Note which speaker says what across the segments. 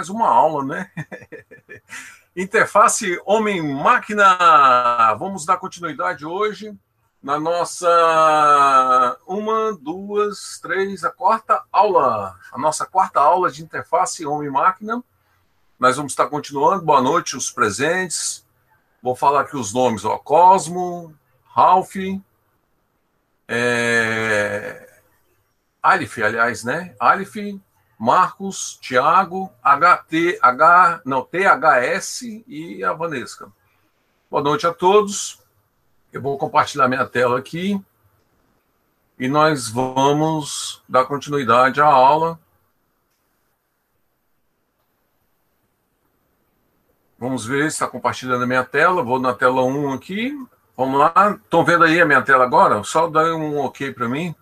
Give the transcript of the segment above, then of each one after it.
Speaker 1: Mais uma aula, né? Interface homem-máquina. Vamos dar continuidade hoje na nossa uma, duas, três, a quarta aula. A nossa quarta aula de interface homem-máquina. Nós vamos estar continuando. Boa noite, os presentes. Vou falar aqui os nomes: ó, Cosmo, Ralph, é... Alif, aliás, né? Alif, Marcos, Tiago, HT, H, não, THS e a Vanesca. Boa noite a todos. Eu vou compartilhar minha tela aqui e nós vamos dar continuidade à aula. Vamos ver se está compartilhando a minha tela. Vou na tela 1 aqui. Vamos lá. Estão vendo aí a minha tela agora? Só dá um ok para mim.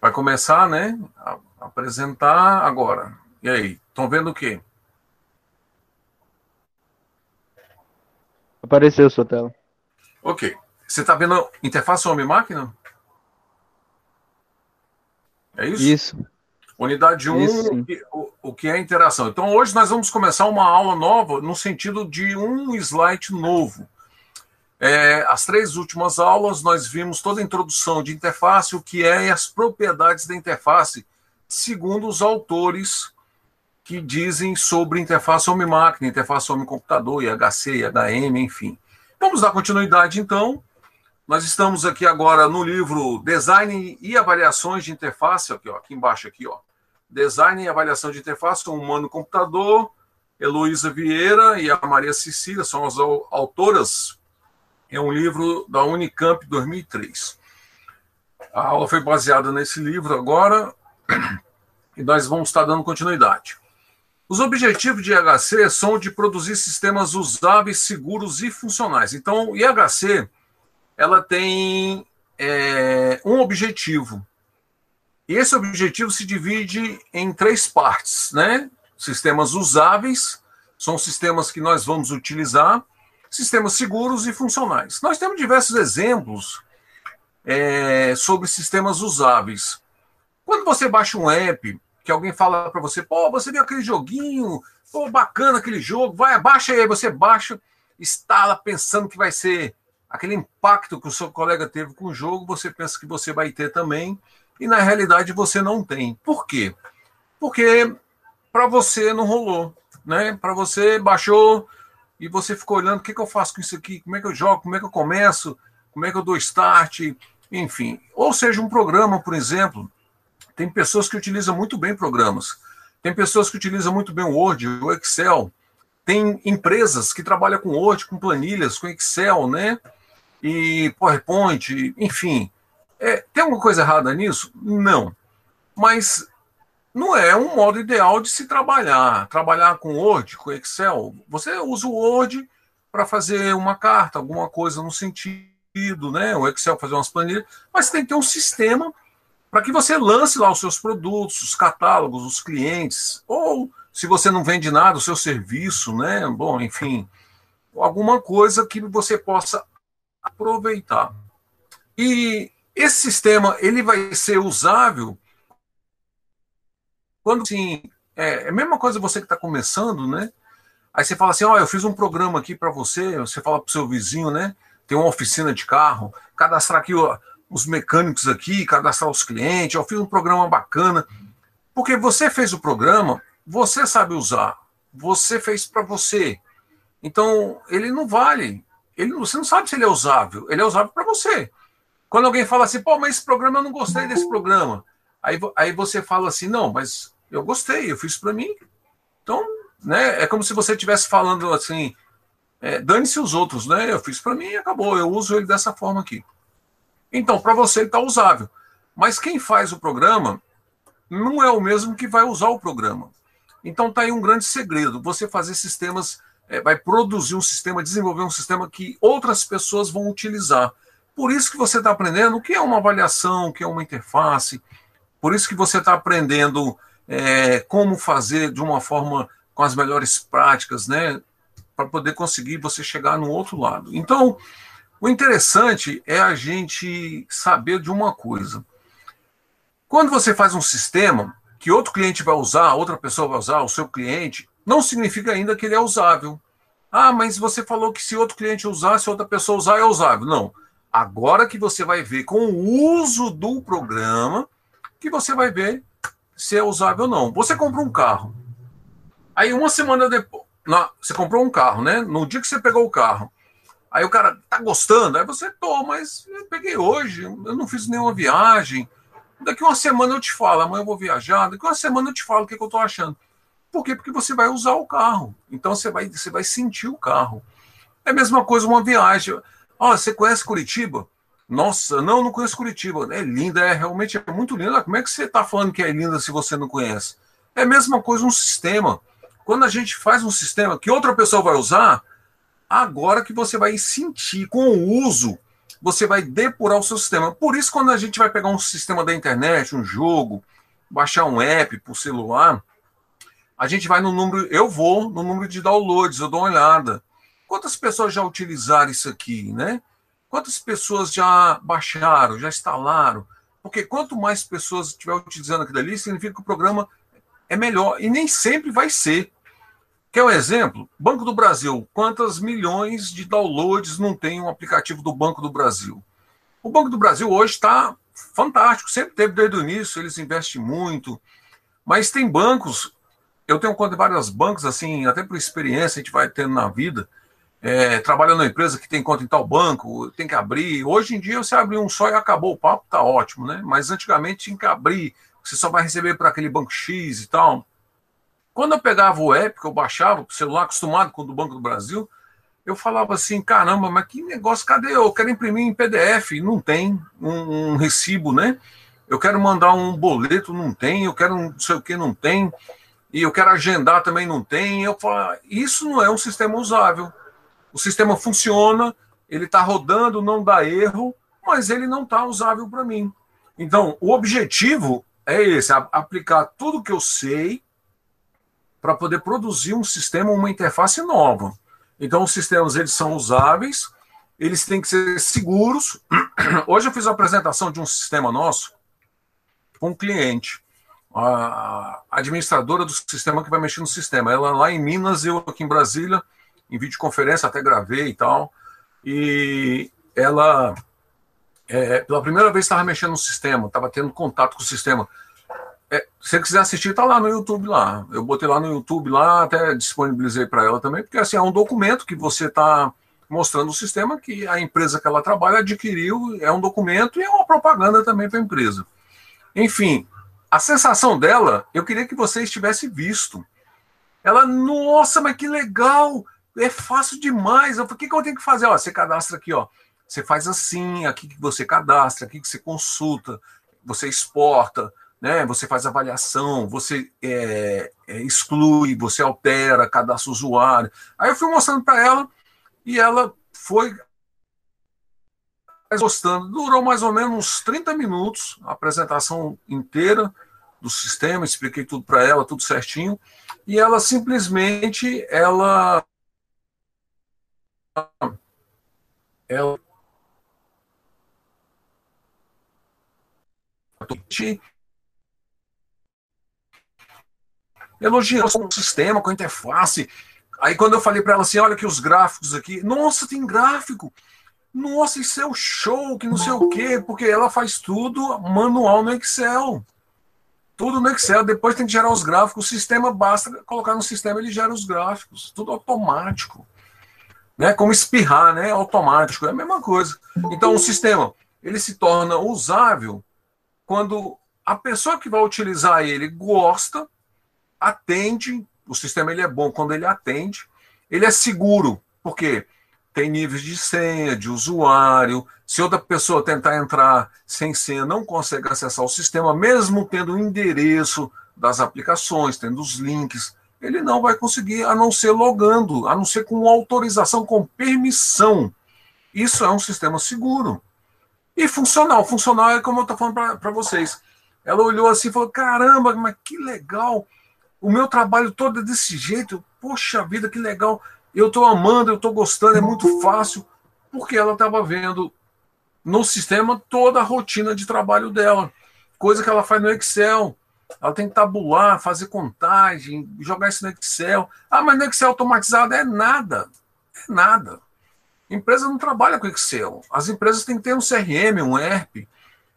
Speaker 1: Vai começar, né? A apresentar agora. E aí, estão vendo o quê?
Speaker 2: Apareceu sua tela.
Speaker 1: Ok. Você está vendo interface homem-máquina? É isso?
Speaker 2: Isso.
Speaker 1: Unidade 1, um, o, o que é interação. Então, hoje nós vamos começar uma aula nova no sentido de um slide novo. É, as três últimas aulas nós vimos toda a introdução de interface, o que é e as propriedades da interface, segundo os autores que dizem sobre interface homem-máquina, interface homem-computador, IHC, IHM, enfim. Vamos dar continuidade então. Nós estamos aqui agora no livro Design e Avaliações de Interface, aqui, ó, aqui embaixo aqui, ó. Design e Avaliação de Interface, humano-computador, Heloísa Vieira e a Maria Cecília são as autoras é um livro da Unicamp 2003. A aula foi baseada nesse livro agora e nós vamos estar dando continuidade. Os objetivos de IHC são de produzir sistemas usáveis, seguros e funcionais. Então, o IHC ela tem é, um objetivo. E esse objetivo se divide em três partes, né? Sistemas usáveis são sistemas que nós vamos utilizar sistemas seguros e funcionais. Nós temos diversos exemplos é, sobre sistemas usáveis. Quando você baixa um app, que alguém fala para você, pô, você viu aquele joguinho, pô, bacana aquele jogo, vai, baixa aí, você baixa, instala pensando que vai ser aquele impacto que o seu colega teve com o jogo, você pensa que você vai ter também, e na realidade você não tem. Por quê? Porque para você não rolou, né? Para você baixou, e você ficou olhando o que, que eu faço com isso aqui, como é que eu jogo, como é que eu começo, como é que eu dou start, enfim. Ou seja, um programa, por exemplo, tem pessoas que utilizam muito bem programas, tem pessoas que utilizam muito bem o Word, o Excel, tem empresas que trabalham com Word, com planilhas, com Excel, né? E PowerPoint, enfim. É, tem alguma coisa errada nisso? Não. Mas não é um modo ideal de se trabalhar. Trabalhar com Word, com Excel, você usa o Word para fazer uma carta, alguma coisa no sentido, né? O Excel fazer umas planilhas, mas tem que ter um sistema para que você lance lá os seus produtos, os catálogos, os clientes, ou se você não vende nada, o seu serviço, né? Bom, enfim, alguma coisa que você possa aproveitar. E esse sistema ele vai ser usável quando assim, é, é a mesma coisa você que está começando, né? Aí você fala assim, ó, oh, eu fiz um programa aqui para você, você fala para o seu vizinho, né? Tem uma oficina de carro, cadastrar aqui ó, os mecânicos aqui, cadastrar os clientes, eu fiz um programa bacana. Porque você fez o programa, você sabe usar, você fez para você. Então, ele não vale. Ele, você não sabe se ele é usável, ele é usável para você. Quando alguém fala assim, pô, mas esse programa eu não gostei desse programa. Aí, aí você fala assim, não, mas eu gostei, eu fiz para mim. Então, né, é como se você estivesse falando assim, é, dane-se os outros, né? Eu fiz para mim e acabou. Eu uso ele dessa forma aqui. Então, para você ele está usável. Mas quem faz o programa não é o mesmo que vai usar o programa. Então está aí um grande segredo. Você fazer sistemas, é, vai produzir um sistema, desenvolver um sistema que outras pessoas vão utilizar. Por isso que você está aprendendo o que é uma avaliação, o que é uma interface. Por isso que você está aprendendo é, como fazer de uma forma com as melhores práticas, né? Para poder conseguir você chegar no outro lado. Então, o interessante é a gente saber de uma coisa. Quando você faz um sistema que outro cliente vai usar, outra pessoa vai usar, o seu cliente, não significa ainda que ele é usável. Ah, mas você falou que se outro cliente usar, se outra pessoa usar, é usável. Não. Agora que você vai ver com o uso do programa, que você vai ver se é usável ou não. Você comprou um carro. Aí uma semana depois, você comprou um carro, né? No dia que você pegou o carro, Aí o cara tá gostando, aí você, tô, mas eu peguei hoje, eu não fiz nenhuma viagem. Daqui uma semana eu te falo, amanhã eu vou viajar, daqui uma semana eu te falo o que, que eu tô achando. Por quê? Porque você vai usar o carro. Então você vai, você vai sentir o carro. É a mesma coisa uma viagem. Ó, oh, você conhece Curitiba? Nossa, não, não conheço Curitiba. É linda, é realmente é muito linda. Como é que você está falando que é linda se você não conhece? É a mesma coisa um sistema. Quando a gente faz um sistema que outra pessoa vai usar, Agora que você vai sentir com o uso, você vai depurar o seu sistema. Por isso, quando a gente vai pegar um sistema da internet, um jogo, baixar um app o celular, a gente vai no número, eu vou no número de downloads, eu dou uma olhada. Quantas pessoas já utilizaram isso aqui, né? Quantas pessoas já baixaram, já instalaram? Porque quanto mais pessoas estiver utilizando aquilo ali, significa que o programa é melhor. E nem sempre vai ser. Quer um exemplo? Banco do Brasil. Quantas milhões de downloads não tem um aplicativo do Banco do Brasil? O Banco do Brasil hoje está fantástico, sempre teve desde o início, eles investem muito. Mas tem bancos, eu tenho conta em vários bancos, assim, até por experiência a gente vai tendo na vida. É, trabalhando na empresa que tem conta em tal banco, tem que abrir. Hoje em dia você abre um só e acabou o papo, tá ótimo, né? Mas antigamente tinha que abrir, você só vai receber para aquele banco X e tal. Quando eu pegava o app, que eu baixava, o celular acostumado com o do Banco do Brasil, eu falava assim, caramba, mas que negócio, cadê eu? Quero imprimir em PDF, não tem um, um recibo, né? Eu quero mandar um boleto, não tem, eu quero não sei o que, não tem, e eu quero agendar também, não tem. Eu falo, isso não é um sistema usável. O sistema funciona, ele está rodando, não dá erro, mas ele não está usável para mim. Então, o objetivo é esse: aplicar tudo que eu sei para poder produzir um sistema, uma interface nova. Então, os sistemas eles são usáveis, eles têm que ser seguros. Hoje eu fiz a apresentação de um sistema nosso com um cliente, a administradora do sistema que vai mexer no sistema. Ela lá em Minas, eu aqui em Brasília, em videoconferência, até gravei e tal. E ela, é, pela primeira vez, estava mexendo no sistema, estava tendo contato com o sistema. É, se você quiser assistir, tá lá no YouTube lá. Eu botei lá no YouTube lá, até disponibilizei para ela também, porque assim é um documento que você está mostrando o sistema que a empresa que ela trabalha adquiriu, é um documento e é uma propaganda também para a empresa. Enfim, a sensação dela, eu queria que você estivesse visto. Ela, nossa, mas que legal! É fácil demais. Eu o que, que eu tenho que fazer? Ó, você cadastra aqui, ó. Você faz assim, aqui que você cadastra, aqui que você consulta, você exporta, né? Você faz avaliação, você é, é, exclui, você altera, cadastra o usuário. Aí eu fui mostrando para ela e ela foi gostando. Durou mais ou menos uns 30 minutos a apresentação inteira do sistema, expliquei tudo para ela, tudo certinho, e ela simplesmente ela ela elogiando o sistema, com a interface. Aí quando eu falei para ela assim, olha aqui os gráficos aqui, nossa, tem gráfico. Nossa, isso é o show, que não sei o quê, porque ela faz tudo manual no Excel. Tudo no Excel, depois tem que gerar os gráficos, o sistema basta colocar no sistema, ele gera os gráficos, tudo automático. Né? Como espirrar, né? Automático, é a mesma coisa. Então o sistema, ele se torna usável quando a pessoa que vai utilizar ele gosta atende, o sistema ele é bom quando ele atende, ele é seguro, Porque tem níveis de senha, de usuário. Se outra pessoa tentar entrar sem senha, não consegue acessar o sistema, mesmo tendo o endereço das aplicações, tendo os links, ele não vai conseguir, a não ser logando, a não ser com autorização, com permissão. Isso é um sistema seguro. E funcional. Funcional é como eu estou falando para vocês. Ela olhou assim e falou: caramba, mas que legal! O meu trabalho todo é desse jeito. Poxa vida, que legal! Eu estou amando, eu estou gostando, é muito fácil. Porque ela estava vendo no sistema toda a rotina de trabalho dela. Coisa que ela faz no Excel. Ela tem que tabular, fazer contagem, jogar isso no Excel. Ah, mas no Excel automatizado é nada. É nada. Empresa não trabalha com Excel. As empresas têm que ter um CRM, um ERP.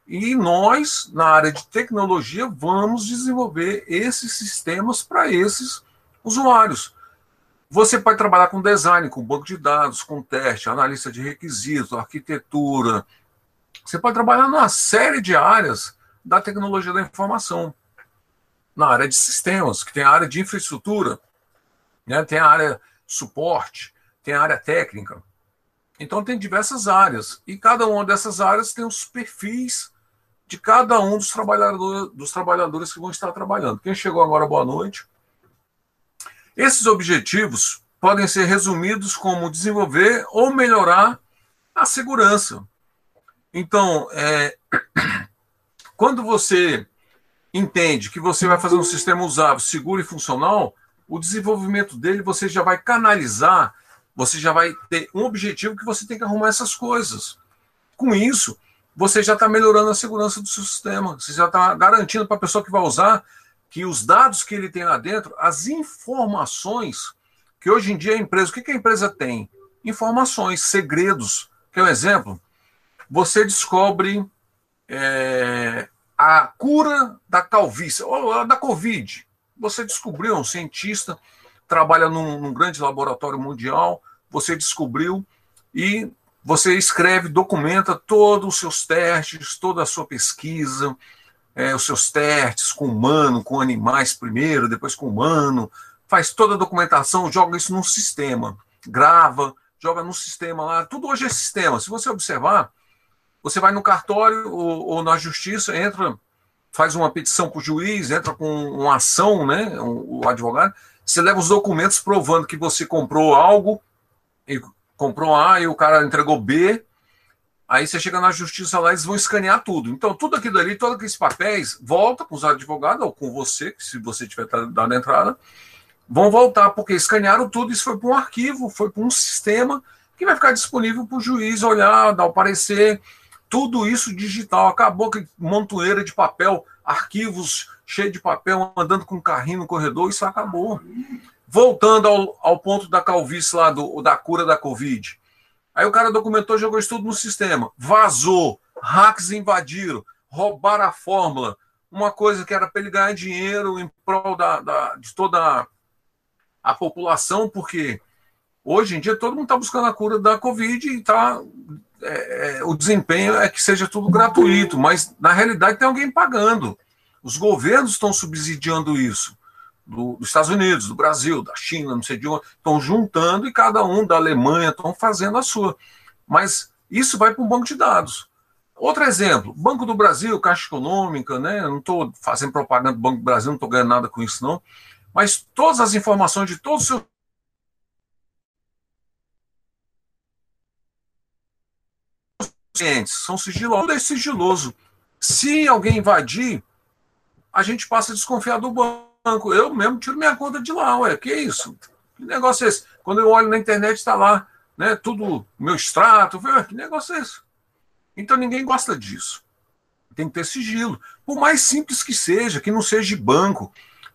Speaker 1: E nós, na área de tecnologia, vamos desenvolver esses sistemas para esses usuários. Você pode trabalhar com design, com banco de dados, com teste, analista de requisitos, arquitetura. Você pode trabalhar numa série de áreas da tecnologia da informação na área de sistemas, que tem a área de infraestrutura, né? tem a área suporte, tem a área técnica. Então tem diversas áreas e cada uma dessas áreas tem os perfis de cada um dos trabalhadores, dos trabalhadores que vão estar trabalhando. Quem chegou agora, boa noite. Esses objetivos podem ser resumidos como desenvolver ou melhorar a segurança. Então, é, quando você entende que você vai fazer um sistema usável, seguro e funcional, o desenvolvimento dele você já vai canalizar, você já vai ter um objetivo que você tem que arrumar essas coisas. Com isso, você já está melhorando a segurança do seu sistema, você já está garantindo para a pessoa que vai usar que os dados que ele tem lá dentro, as informações que hoje em dia a empresa, o que, que a empresa tem? Informações, segredos. Quer um exemplo? Você descobre é, a cura da calvície, ou da Covid. Você descobriu, um cientista, trabalha num, num grande laboratório mundial, você descobriu e você escreve, documenta todos os seus testes, toda a sua pesquisa, é, os seus testes com humano, com animais primeiro, depois com humano, faz toda a documentação, joga isso num sistema, grava, joga no sistema lá. Tudo hoje é sistema. Se você observar, você vai no cartório ou, ou na justiça, entra, faz uma petição para o juiz, entra com uma ação, né, o advogado, você leva os documentos provando que você comprou algo, e comprou A e o cara entregou B, aí você chega na justiça lá, eles vão escanear tudo. Então, tudo aquilo ali, todos aqueles papéis, volta com os advogados, ou com você, se você tiver dado a entrada, vão voltar, porque escanearam tudo, isso foi para um arquivo, foi para um sistema que vai ficar disponível para o juiz olhar, dar o parecer, tudo isso digital. Acabou que montoeira de papel, arquivos cheios de papel, andando com carrinho no corredor, isso acabou. Voltando ao, ao ponto da calvície lá, do, da cura da Covid. Aí o cara documentou, jogou isso tudo no sistema. Vazou, hacks invadiram, roubaram a fórmula. Uma coisa que era para ele ganhar dinheiro em prol da, da, de toda a população, porque hoje em dia todo mundo está buscando a cura da Covid e está é, é, o desempenho é que seja tudo gratuito, mas na realidade tem alguém pagando. Os governos estão subsidiando isso. Do, dos Estados Unidos, do Brasil, da China, não sei de onde, estão juntando e cada um da Alemanha estão fazendo a sua. Mas isso vai para um banco de dados. Outro exemplo, Banco do Brasil, Caixa Econômica, né? Eu não estou fazendo propaganda do Banco do Brasil, não estou ganhando nada com isso, não. Mas todas as informações de todos os seus clientes são sigilosos. Tudo é sigiloso. Se alguém invadir, a gente passa a desconfiar do banco. Eu mesmo tiro minha conta de lá. Ué, que isso? Que negócio é esse? Quando eu olho na internet, está lá, né? Tudo meu extrato. Ué, que negócio é esse? Então ninguém gosta disso. Tem que ter sigilo. Por mais simples que seja, que não seja de banco.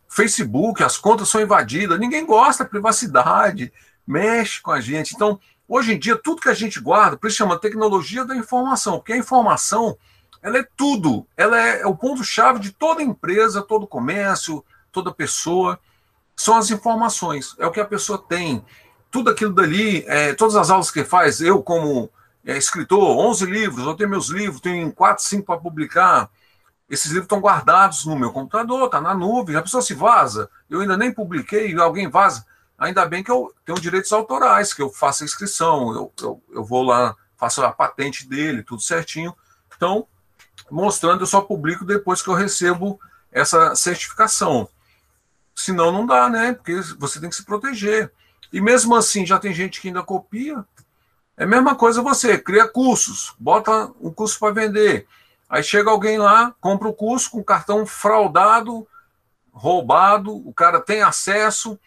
Speaker 1: Facebook, as contas são invadidas. Ninguém gosta da privacidade, mexe com a gente. Então, Hoje em dia, tudo que a gente guarda, por isso chama tecnologia da informação, porque a informação ela é tudo, ela é, é o ponto-chave de toda empresa, todo comércio, toda pessoa. São as informações, é o que a pessoa tem. Tudo aquilo dali, é, todas as aulas que faz, eu como é, escritor, 11 livros, eu tenho meus livros, tenho 4, 5 para publicar. Esses livros estão guardados no meu computador, está na nuvem. A pessoa se vaza, eu ainda nem publiquei, alguém vaza ainda bem que eu tenho direitos autorais, que eu faço a inscrição, eu, eu, eu vou lá, faço a patente dele, tudo certinho. Então, mostrando, eu só publico depois que eu recebo essa certificação. Senão não dá, né? Porque você tem que se proteger. E mesmo assim, já tem gente que ainda copia. É a mesma coisa você, cria cursos, bota um curso para vender. Aí chega alguém lá, compra o curso com cartão fraudado, roubado, o cara tem acesso,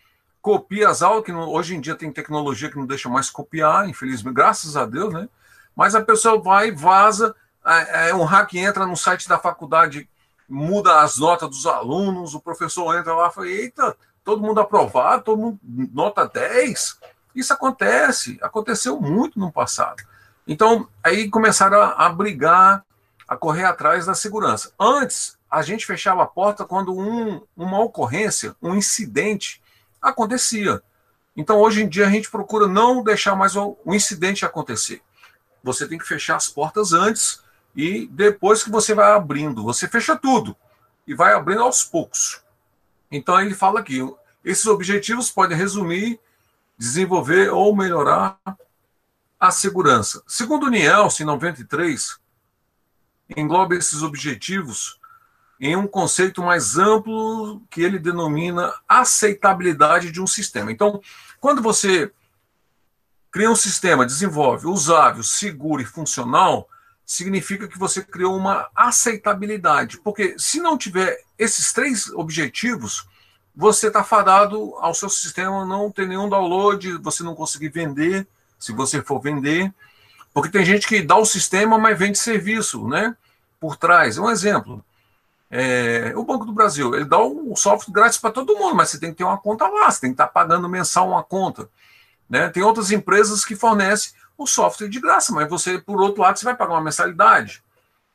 Speaker 1: copia as aulas, que não, hoje em dia tem tecnologia que não deixa mais copiar, infelizmente, graças a Deus, né? Mas a pessoa vai, vaza, é, é, um hack entra no site da faculdade, muda as notas dos alunos, o professor entra lá e fala, eita, todo mundo aprovado, todo mundo nota 10. Isso acontece, aconteceu muito no passado. Então, aí começaram a, a brigar, a correr atrás da segurança. Antes, a gente fechava a porta quando um, uma ocorrência, um incidente acontecia. Então, hoje em dia, a gente procura não deixar mais o, o incidente acontecer. Você tem que fechar as portas antes e depois que você vai abrindo, você fecha tudo e vai abrindo aos poucos. Então ele fala aqui, esses objetivos podem resumir, desenvolver ou melhorar a segurança. Segundo Nielsen, em 93, engloba esses objetivos em um conceito mais amplo que ele denomina aceitabilidade de um sistema. Então, quando você cria um sistema, desenvolve, usável, seguro e funcional, significa que você criou uma aceitabilidade. Porque se não tiver esses três objetivos, você está fadado ao seu sistema não ter nenhum download, você não conseguir vender, se você for vender. Porque tem gente que dá o sistema, mas vende serviço, né? Por trás. Um exemplo. É, o Banco do Brasil, ele dá o software grátis para todo mundo, mas você tem que ter uma conta lá, você tem que estar tá pagando mensal uma conta. Né? Tem outras empresas que fornecem o software de graça, mas você, por outro lado, você vai pagar uma mensalidade.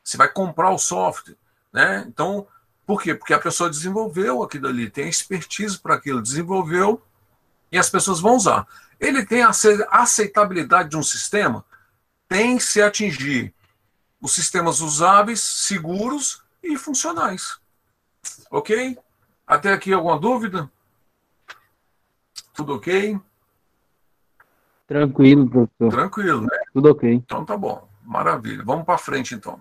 Speaker 1: Você vai comprar o software. Né? Então, por quê? Porque a pessoa desenvolveu aquilo ali, tem expertise para aquilo, desenvolveu e as pessoas vão usar. Ele tem a aceitabilidade de um sistema, tem que se atingir os sistemas usáveis, seguros e funcionais. Ok? Até aqui alguma dúvida? Tudo ok?
Speaker 2: Tranquilo, professor.
Speaker 1: Tranquilo, né?
Speaker 2: Tudo ok.
Speaker 1: Então tá bom. Maravilha. Vamos para frente então.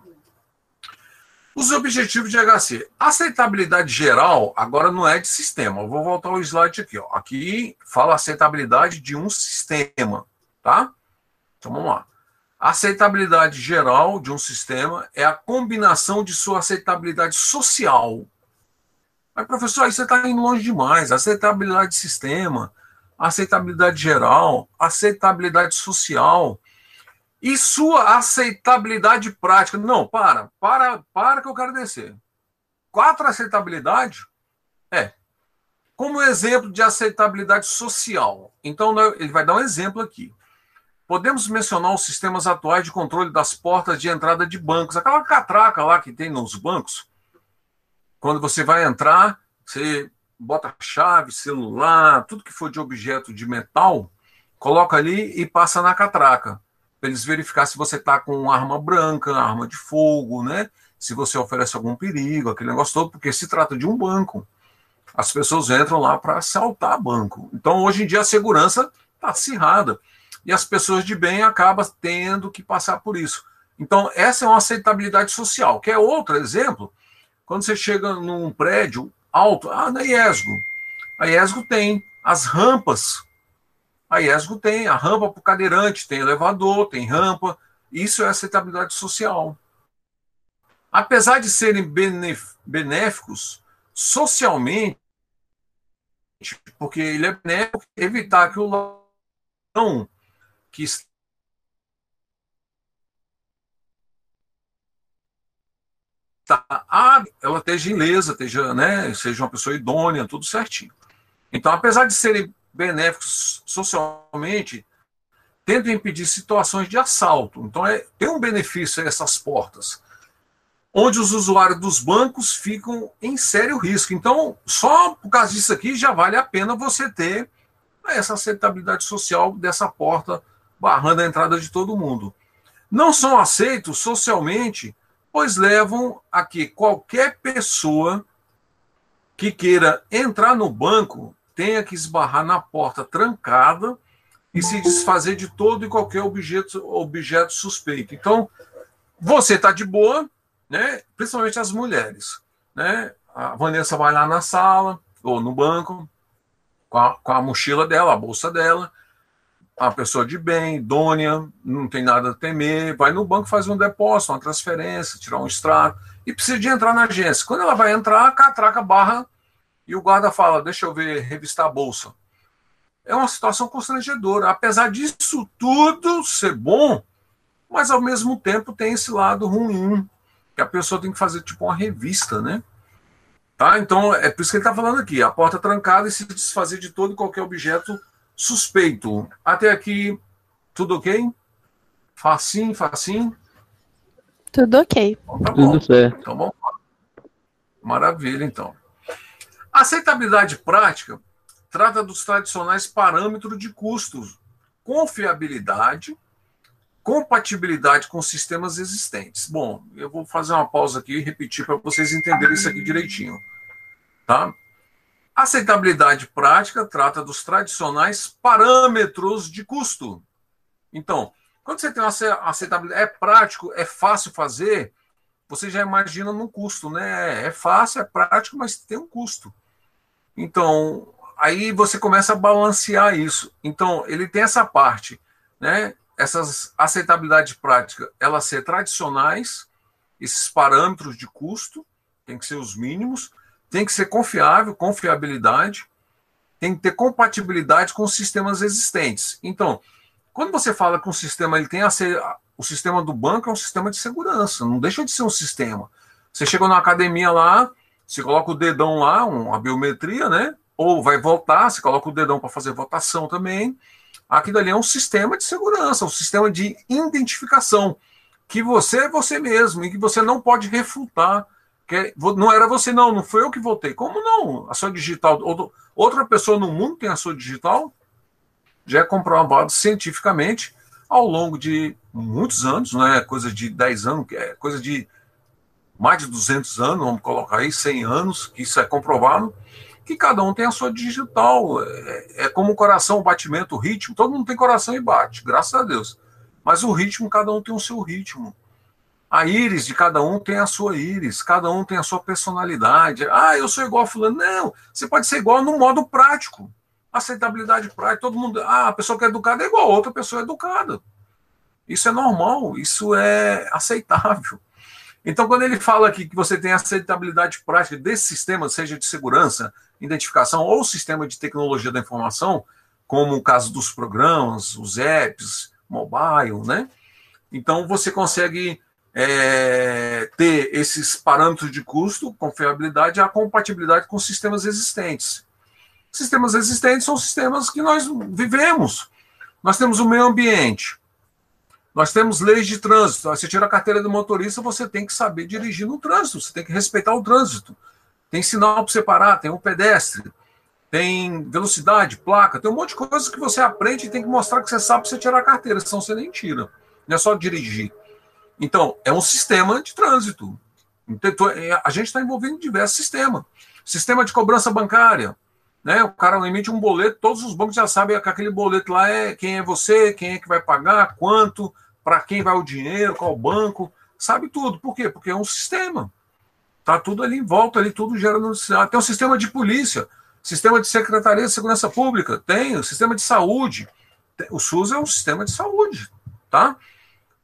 Speaker 1: Os objetivos de HC. Aceitabilidade geral agora não é de sistema. Eu vou voltar ao slide aqui. Ó. Aqui fala aceitabilidade de um sistema, tá? Então vamos lá. Aceitabilidade geral de um sistema é a combinação de sua aceitabilidade social. Mas, professor, aí você está indo longe demais. Aceitabilidade de sistema aceitabilidade geral, aceitabilidade social e sua aceitabilidade prática. Não, para, para, para que eu quero descer. Quatro aceitabilidade é como exemplo de aceitabilidade social. Então né, ele vai dar um exemplo aqui. Podemos mencionar os sistemas atuais de controle das portas de entrada de bancos, aquela catraca lá que tem nos bancos. Quando você vai entrar, você bota chave, celular, tudo que for de objeto de metal, coloca ali e passa na catraca, para eles verificar se você está com arma branca, arma de fogo, né? Se você oferece algum perigo, aquele negócio todo, porque se trata de um banco. As pessoas entram lá para assaltar banco. Então, hoje em dia, a segurança está acirrada. E as pessoas de bem acabam tendo que passar por isso. Então, essa é uma aceitabilidade social. Que é outro exemplo, quando você chega num prédio, alto. Ah, na IESGO. A IESGO tem as rampas. A IESGO tem a rampa para o cadeirante, tem elevador, tem rampa. Isso é aceitabilidade social. Apesar de serem benéficos socialmente, porque ele é benéfico evitar que o ladrão que está tá, ah, ela esteja ilesa, esteja, né, seja uma pessoa idônea, tudo certinho. Então, apesar de serem benéficos socialmente, tentam impedir situações de assalto. Então, é, tem um benefício essas portas, onde os usuários dos bancos ficam em sério risco. Então, só por causa disso aqui, já vale a pena você ter essa aceitabilidade social dessa porta barrando a entrada de todo mundo. Não são aceitos socialmente pois levam a que qualquer pessoa que queira entrar no banco tenha que esbarrar na porta trancada e se desfazer de todo e qualquer objeto, objeto suspeito. Então, você está de boa, né? principalmente as mulheres. Né? A Vanessa vai lá na sala ou no banco com a, com a mochila dela, a bolsa dela, a pessoa de bem, idônea, não tem nada a temer, vai no banco fazer um depósito, uma transferência, tirar um extrato, e precisa de entrar na agência. Quando ela vai entrar, a catraca barra e o guarda fala: Deixa eu ver, revistar a bolsa. É uma situação constrangedora. Apesar disso tudo ser bom, mas ao mesmo tempo tem esse lado ruim, que a pessoa tem que fazer tipo uma revista, né? Tá? Então é por isso que ele está falando aqui: a porta trancada e se desfazer de todo e qualquer objeto suspeito. Até aqui, tudo ok? Facinho, facinho?
Speaker 2: Tudo ok.
Speaker 1: Então, tá tudo certo. Então vamos lá. Maravilha, então. Aceitabilidade prática trata dos tradicionais parâmetros de custos, confiabilidade, compatibilidade com sistemas existentes. Bom, eu vou fazer uma pausa aqui e repetir para vocês entenderem isso aqui direitinho. Tá? Aceitabilidade prática trata dos tradicionais parâmetros de custo. Então, quando você tem uma aceitabilidade, é prático, é fácil fazer, você já imagina no custo, né? É fácil, é prático, mas tem um custo. Então, aí você começa a balancear isso. Então, ele tem essa parte, né? Essas aceitabilidade prática, elas ser tradicionais, esses parâmetros de custo, tem que ser os mínimos, tem que ser confiável, confiabilidade, tem que ter compatibilidade com os sistemas existentes. Então, quando você fala que um sistema ele tem a ser, o sistema do banco é um sistema de segurança, não deixa de ser um sistema. Você chega na academia lá, você coloca o dedão lá, uma biometria, né? Ou vai votar, você coloca o dedão para fazer votação também. Aquilo ali é um sistema de segurança, um sistema de identificação, que você é você mesmo e que você não pode refutar não era você, não, não foi eu que votei. Como não? A sua digital, outra pessoa no mundo tem a sua digital, já é comprovado cientificamente ao longo de muitos anos, não é coisa de 10 anos, é coisa de mais de 200 anos, vamos colocar aí 100 anos, que isso é comprovado, que cada um tem a sua digital. É, é como o coração, o batimento, o ritmo. Todo mundo tem coração e bate, graças a Deus. Mas o ritmo, cada um tem o seu ritmo. A íris de cada um tem a sua íris, cada um tem a sua personalidade. Ah, eu sou igual a fulano. Não, você pode ser igual no modo prático. Aceitabilidade prática, todo mundo. Ah, a pessoa que é educada é igual a outra pessoa educada. Isso é normal, isso é aceitável. Então, quando ele fala aqui que você tem aceitabilidade prática desse sistema, seja de segurança, identificação ou sistema de tecnologia da informação, como o caso dos programas, os apps, mobile, né? Então, você consegue é, ter esses parâmetros de custo, confiabilidade e a compatibilidade com sistemas existentes. Sistemas existentes são sistemas que nós vivemos. Nós temos o meio ambiente, nós temos leis de trânsito. Você tira a carteira do motorista, você tem que saber dirigir no trânsito, você tem que respeitar o trânsito. Tem sinal para separar, tem um pedestre, tem velocidade, placa, tem um monte de coisas que você aprende e tem que mostrar que você sabe para você tirar a carteira, senão você nem tira. Não é só dirigir. Então, é um sistema de trânsito. Então, é, a gente está envolvendo diversos sistemas. Sistema de cobrança bancária. Né? O cara emite um boleto, todos os bancos já sabem que aquele boleto lá é quem é você, quem é que vai pagar, quanto, para quem vai o dinheiro, qual banco. Sabe tudo. Por quê? Porque é um sistema. Está tudo ali em volta, ali tudo gera necessidade. Tem um sistema de polícia, sistema de Secretaria de Segurança Pública, tem o sistema de saúde. O SUS é um sistema de saúde, tá?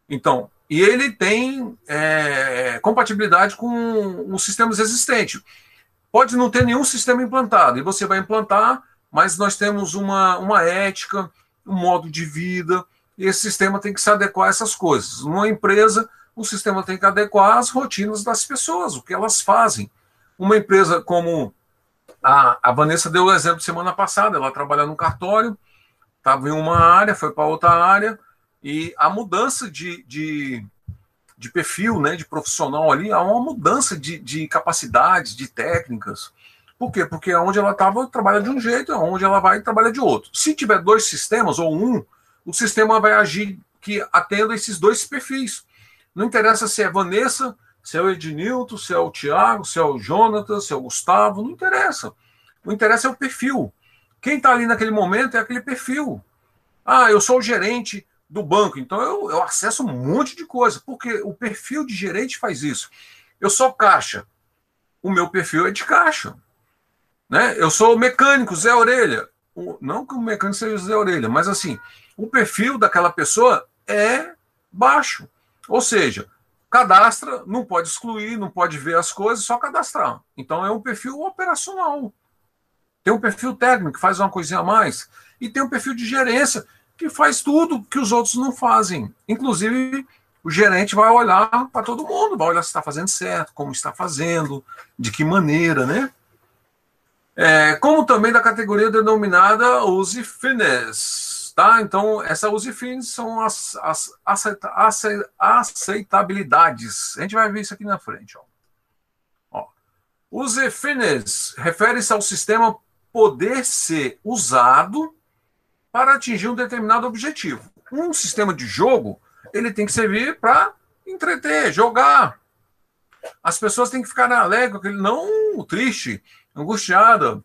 Speaker 1: Então, e ele tem é, compatibilidade com os sistemas existentes. Pode não ter nenhum sistema implantado, e você vai implantar, mas nós temos uma, uma ética, um modo de vida, e esse sistema tem que se adequar a essas coisas. Numa empresa, o sistema tem que adequar às rotinas das pessoas, o que elas fazem. Uma empresa como a, a Vanessa deu o exemplo semana passada, ela trabalha no cartório, estava em uma área, foi para outra área, e a mudança de, de, de, perfil, né, de profissional ali, há uma mudança de, de capacidades, de técnicas. Por quê? Porque onde ela estava, trabalha de um jeito, onde ela vai, trabalha de outro. Se tiver dois sistemas, ou um, o sistema vai agir que atenda esses dois perfis. Não interessa se é Vanessa, se é o Ednilton, se é o Tiago, se é o Jonathan, se é o Gustavo, não interessa. Não interessa é o perfil. Quem está ali naquele momento é aquele perfil. Ah, eu sou o gerente do banco, então eu, eu acesso um monte de coisa, porque o perfil de gerente faz isso. Eu sou caixa, o meu perfil é de caixa. Né? Eu sou mecânico, Zé Orelha. O, não que o mecânico seja Zé Orelha, mas assim, o perfil daquela pessoa é baixo. Ou seja, cadastra, não pode excluir, não pode ver as coisas, só cadastrar. Então é um perfil operacional. Tem um perfil técnico que faz uma coisinha a mais. E tem um perfil de gerência que faz tudo que os outros não fazem. Inclusive, o gerente vai olhar para todo mundo, vai olhar se está fazendo certo, como está fazendo, de que maneira, né? É, como também da categoria denominada Use Fitness, tá? Então, essa Use Fitness são as, as aceita, aceitabilidades. A gente vai ver isso aqui na frente, ó. ó. Use Fitness refere-se ao sistema poder ser usado para atingir um determinado objetivo. Um sistema de jogo, ele tem que servir para entreter, jogar. As pessoas têm que ficar alegres, não triste, angustiada.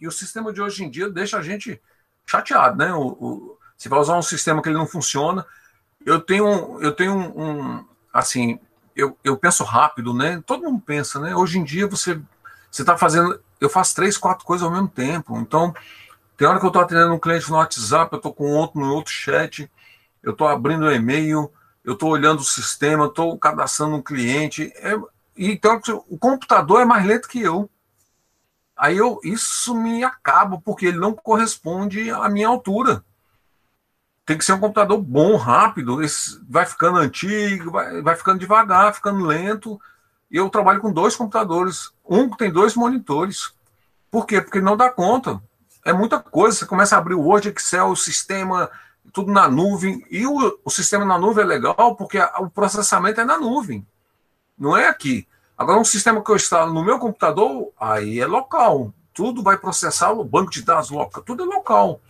Speaker 1: E o sistema de hoje em dia deixa a gente chateado, né? O, o, você vai usar um sistema que ele não funciona. Eu tenho, eu tenho um, um assim, eu, eu penso rápido, né? Todo mundo pensa, né? Hoje em dia você você está fazendo, eu faço três, quatro coisas ao mesmo tempo. Então tem hora que eu estou atendendo um cliente no WhatsApp, eu estou com outro no outro chat, eu estou abrindo o um e-mail, eu estou olhando o sistema, estou cadastrando um cliente. É, então o computador é mais lento que eu. Aí eu, isso me acaba, porque ele não corresponde à minha altura. Tem que ser um computador bom, rápido, esse vai ficando antigo, vai, vai ficando devagar, ficando lento. Eu trabalho com dois computadores, um que tem dois monitores. Por quê? Porque não dá conta. É muita coisa. Você começa a abrir o Word, Excel, o sistema, tudo na nuvem. E o, o sistema na nuvem é legal porque a, o processamento é na nuvem. Não é aqui. Agora, um sistema que eu instalo no meu computador, aí é local. Tudo vai processar o banco de dados local. Tudo é local.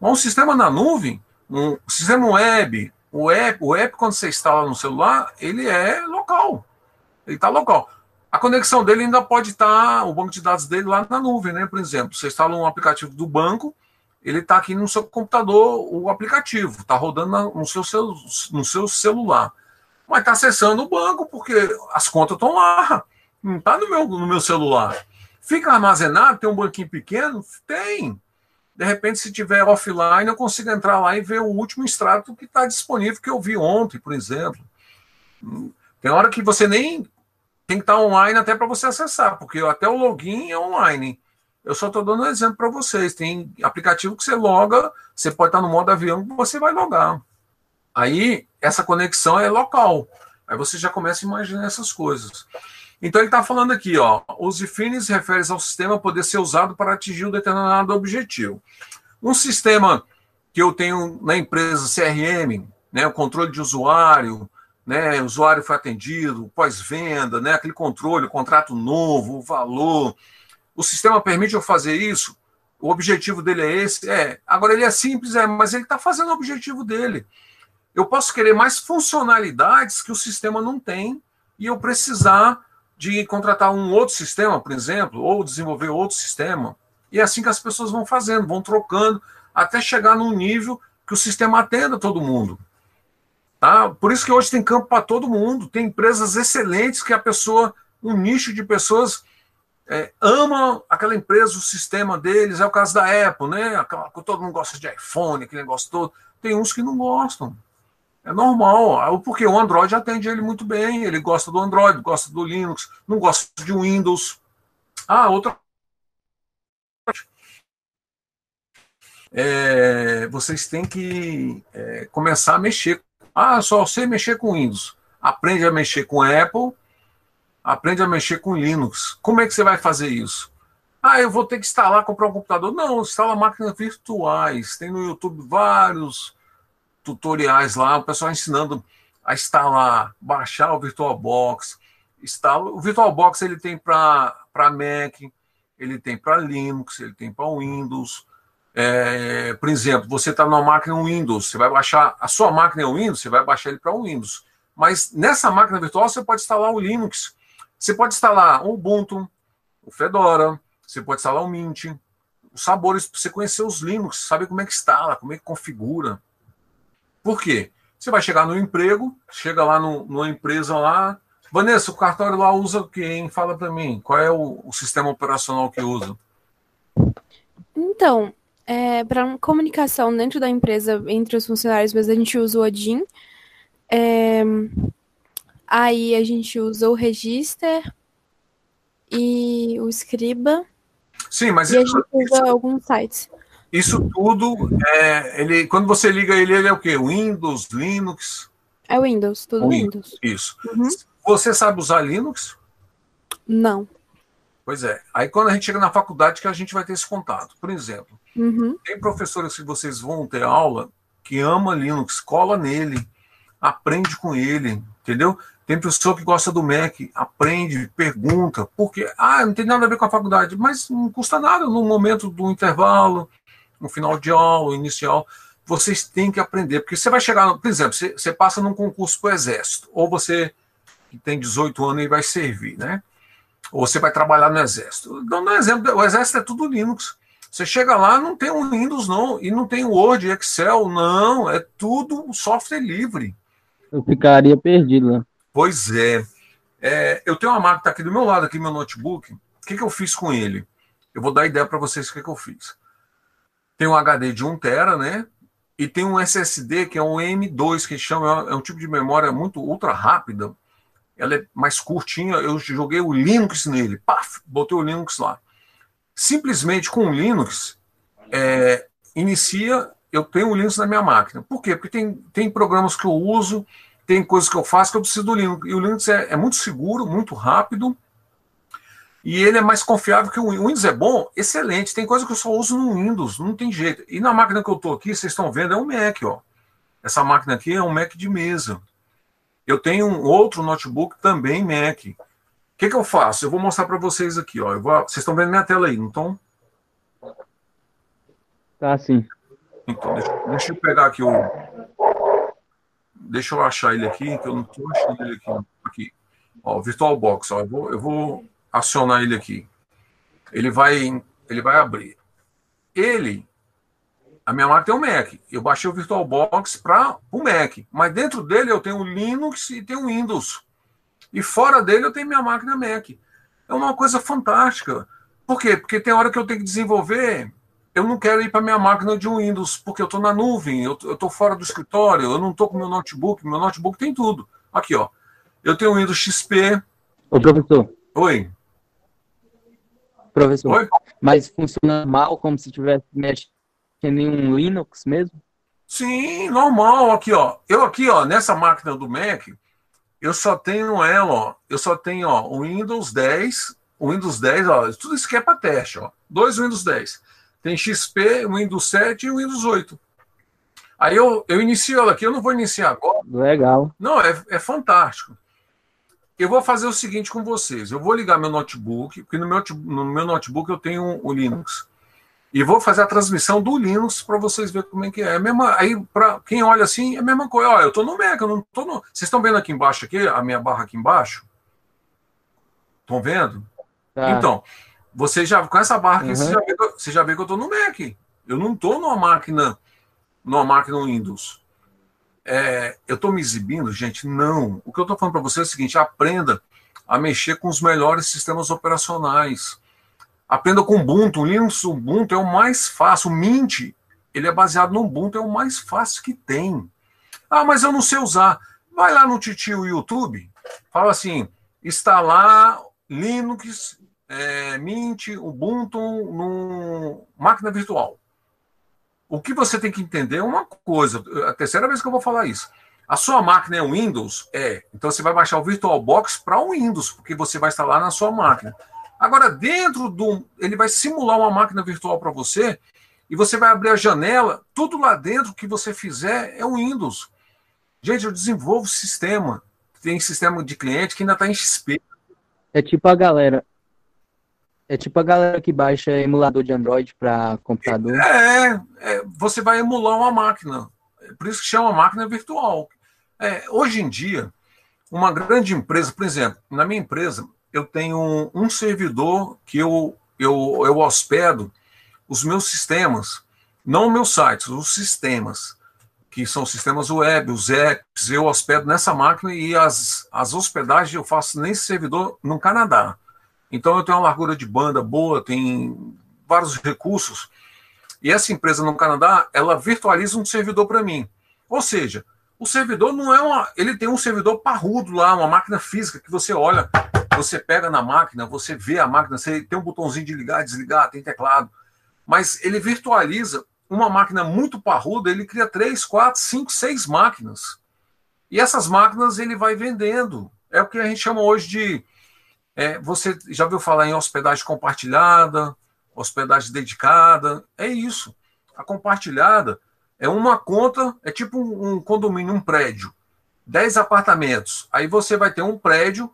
Speaker 1: Mas um sistema na nuvem, um sistema web, o app, o app, quando você instala no celular, ele é local. Ele está local. A conexão dele ainda pode estar, o banco de dados dele lá na nuvem, né? Por exemplo, você instala um aplicativo do banco, ele está aqui no seu computador, o aplicativo, está rodando no seu, no seu celular. Mas está acessando o banco porque as contas estão lá. Não está no meu, no meu celular. Fica armazenado, tem um banquinho pequeno? Tem. De repente, se tiver offline, eu consigo entrar lá e ver o último extrato que está disponível, que eu vi ontem, por exemplo. Tem hora que você nem tem que estar online até para você acessar, porque até o login é online. Eu só estou dando um exemplo para vocês. Tem aplicativo que você loga, você pode estar no modo avião você vai logar. Aí, essa conexão é local. Aí você já começa a imaginar essas coisas. Então, ele está falando aqui, ó, os ifines refere ao sistema poder ser usado para atingir um determinado objetivo. Um sistema que eu tenho na empresa CRM, né, o controle de usuário, né, o usuário foi atendido, pós-venda, né, aquele controle, o contrato novo, o valor. O sistema permite eu fazer isso? O objetivo dele é esse? É. Agora ele é simples, é, mas ele está fazendo o objetivo dele. Eu posso querer mais funcionalidades que o sistema não tem e eu precisar de contratar um outro sistema, por exemplo, ou desenvolver outro sistema. E é assim que as pessoas vão fazendo, vão trocando, até chegar num nível que o sistema atenda todo mundo. Tá? Por isso que hoje tem campo para todo mundo. Tem empresas excelentes que a pessoa, um nicho de pessoas é, ama aquela empresa, o sistema deles. É o caso da Apple, né? Aquela, todo mundo gosta de iPhone, aquele negócio todo. Tem uns que não gostam. É normal, porque o Android atende ele muito bem. Ele gosta do Android, gosta do Linux, não gosta de Windows. Ah, outra. É, vocês têm que é, começar a mexer ah, só sei mexer com Windows. Aprende a mexer com Apple, aprende a mexer com Linux. Como é que você vai fazer isso? Ah, eu vou ter que instalar, comprar um computador. Não, instala máquinas virtuais. Tem no YouTube vários tutoriais lá, o pessoal ensinando a instalar, baixar o VirtualBox. Instala, o VirtualBox ele tem para Mac, ele tem para Linux, ele tem para Windows. É, por exemplo, você está numa máquina Windows, você vai baixar a sua máquina é Windows, você vai baixar ele para um Windows. Mas nessa máquina virtual você pode instalar o Linux, você pode instalar o Ubuntu, o Fedora, você pode instalar o Mint, os sabores, para você conhecer os Linux, saber como é que instala, como é que configura. Por quê? Você vai chegar no emprego, chega lá no, numa empresa lá, Vanessa, o cartório lá usa o que, hein? Fala para mim, qual é o, o, sistema operacional que usa?
Speaker 2: Então, é, para comunicação dentro da empresa, entre os funcionários, mas a gente usa o Odin. É, aí a gente usa o Register e o Scriba.
Speaker 1: Sim, mas
Speaker 2: e a gente usa alguns sites.
Speaker 1: Isso tudo, é, ele, quando você liga ele, ele é o quê? Windows, Linux?
Speaker 2: É Windows, tudo Windows. Windows.
Speaker 1: Isso. Uhum. Você sabe usar Linux?
Speaker 2: Não.
Speaker 1: Pois é. Aí quando a gente chega na faculdade que a gente vai ter esse contato. Por exemplo,
Speaker 2: uhum.
Speaker 1: tem professores que vocês vão ter aula que ama Linux, cola nele, aprende com ele, entendeu? Tem professor que gosta do Mac, aprende, pergunta, porque, ah, não tem nada a ver com a faculdade, mas não custa nada no momento do intervalo, no final de aula, inicial, vocês têm que aprender, porque você vai chegar, por exemplo, você, você passa num concurso para o Exército, ou você que tem 18 anos e vai servir, né? Ou você vai trabalhar no Exército. Dando um exemplo, o Exército é tudo Linux. Você chega lá, não tem um Windows, não, e não tem Word, Excel, não, é tudo software livre.
Speaker 3: Eu ficaria perdido lá.
Speaker 1: Pois é. é eu tenho uma máquina tá aqui do meu lado, aqui meu notebook. O que, que eu fiz com ele? Eu vou dar ideia para vocês o que, que eu fiz. Tem um HD de 1 tera, né? E tem um SSD que é um M2, que chama, é um tipo de memória muito ultra rápida, ela é mais curtinha, eu joguei o Linux nele, paf, botei o Linux lá. Simplesmente com o Linux, é, inicia, eu tenho o Linux na minha máquina. Por quê? Porque tem, tem programas que eu uso, tem coisas que eu faço que eu preciso do Linux. E o Linux é, é muito seguro, muito rápido, e ele é mais confiável que o Windows. O Windows é bom, excelente. Tem coisa que eu só uso no Windows, não tem jeito. E na máquina que eu estou aqui, vocês estão vendo, é um Mac, ó. Essa máquina aqui é um Mac de mesa. Eu tenho um outro notebook também Mac. O que, que eu faço? Eu vou mostrar para vocês aqui. Ó. Vou... vocês estão vendo minha tela aí, não estão?
Speaker 3: Tá, sim.
Speaker 1: Então, deixa, deixa, eu pegar aqui o. Deixa eu achar ele aqui, que eu não estou achando ele aqui. Aqui. Ó, VirtualBox. Ó, eu, vou, eu vou acionar ele aqui. Ele vai, ele vai abrir. Ele a minha máquina tem um Mac. Eu baixei o VirtualBox para o Mac. Mas dentro dele eu tenho o Linux e tenho o Windows. E fora dele eu tenho minha máquina Mac. É uma coisa fantástica. Por quê? Porque tem hora que eu tenho que desenvolver. Eu não quero ir para minha máquina de Windows, porque eu estou na nuvem, eu estou fora do escritório, eu não estou com meu notebook. Meu notebook tem tudo. Aqui, ó. Eu tenho o Windows XP.
Speaker 3: Ô, professor.
Speaker 1: Oi.
Speaker 3: Professor. Oi? Mas funciona mal, como se tivesse mexido tem nenhum Linux mesmo?
Speaker 1: Sim, normal. Aqui, ó. Eu aqui, ó, nessa máquina do Mac, eu só tenho ela, ó. Eu só tenho, ó, o Windows 10, o Windows 10, ó, tudo isso aqui é para teste, ó. Dois Windows 10. Tem XP, Windows 7 e Windows 8. Aí eu, eu inicio ela aqui, eu não vou iniciar agora.
Speaker 3: Legal.
Speaker 1: Não, é, é fantástico. Eu vou fazer o seguinte com vocês. Eu vou ligar meu notebook, porque no meu, no meu notebook eu tenho o Linux. E vou fazer a transmissão do Linux para vocês verem como é que é. é mesma, aí, para quem olha assim, é a mesma coisa. Olha, eu estou no Mac, eu não estou no. Vocês estão vendo aqui embaixo, aqui, a minha barra aqui embaixo? Estão vendo? Tá. Então, você já, com essa barra aqui, uhum. você, já vê, você já vê que eu estou no Mac. Eu não estou numa máquina, numa máquina Windows. É, eu estou me exibindo, gente? Não. O que eu estou falando para você é o seguinte: aprenda a mexer com os melhores sistemas operacionais. Aprenda com Ubuntu. O Linux Ubuntu é o mais fácil. O Mint, ele é baseado no Ubuntu, é o mais fácil que tem. Ah, mas eu não sei usar. Vai lá no titio YouTube, fala assim, instalar Linux, é, Mint, Ubuntu no máquina virtual. O que você tem que entender é uma coisa, a terceira vez que eu vou falar isso. A sua máquina é Windows? É. Então você vai baixar o VirtualBox para o Windows, porque você vai instalar na sua máquina. Agora, dentro do. Ele vai simular uma máquina virtual para você e você vai abrir a janela, tudo lá dentro que você fizer é o Windows. Gente, eu desenvolvo sistema. Tem sistema de cliente que ainda está em XP.
Speaker 3: É tipo a galera. É tipo a galera que baixa emulador de Android para computador.
Speaker 1: É, é, você vai emular uma máquina. Por isso que chama máquina virtual. É, hoje em dia, uma grande empresa, por exemplo, na minha empresa, eu tenho um servidor que eu, eu, eu hospedo os meus sistemas, não meus sites, os sistemas, que são sistemas web, os apps, eu hospedo nessa máquina e as, as hospedagens eu faço nesse servidor no Canadá. Então eu tenho uma largura de banda boa, tem vários recursos. E essa empresa no Canadá, ela virtualiza um servidor para mim. Ou seja, o servidor não é uma. Ele tem um servidor parrudo lá, uma máquina física que você olha, você pega na máquina, você vê a máquina, você tem um botãozinho de ligar, desligar, tem teclado. Mas ele virtualiza uma máquina muito parruda, ele cria três, quatro, cinco, seis máquinas. E essas máquinas ele vai vendendo. É o que a gente chama hoje de. É, você já viu falar em hospedagem compartilhada, hospedagem dedicada? É isso. A compartilhada é uma conta, é tipo um, um condomínio, um prédio. 10 apartamentos. Aí você vai ter um prédio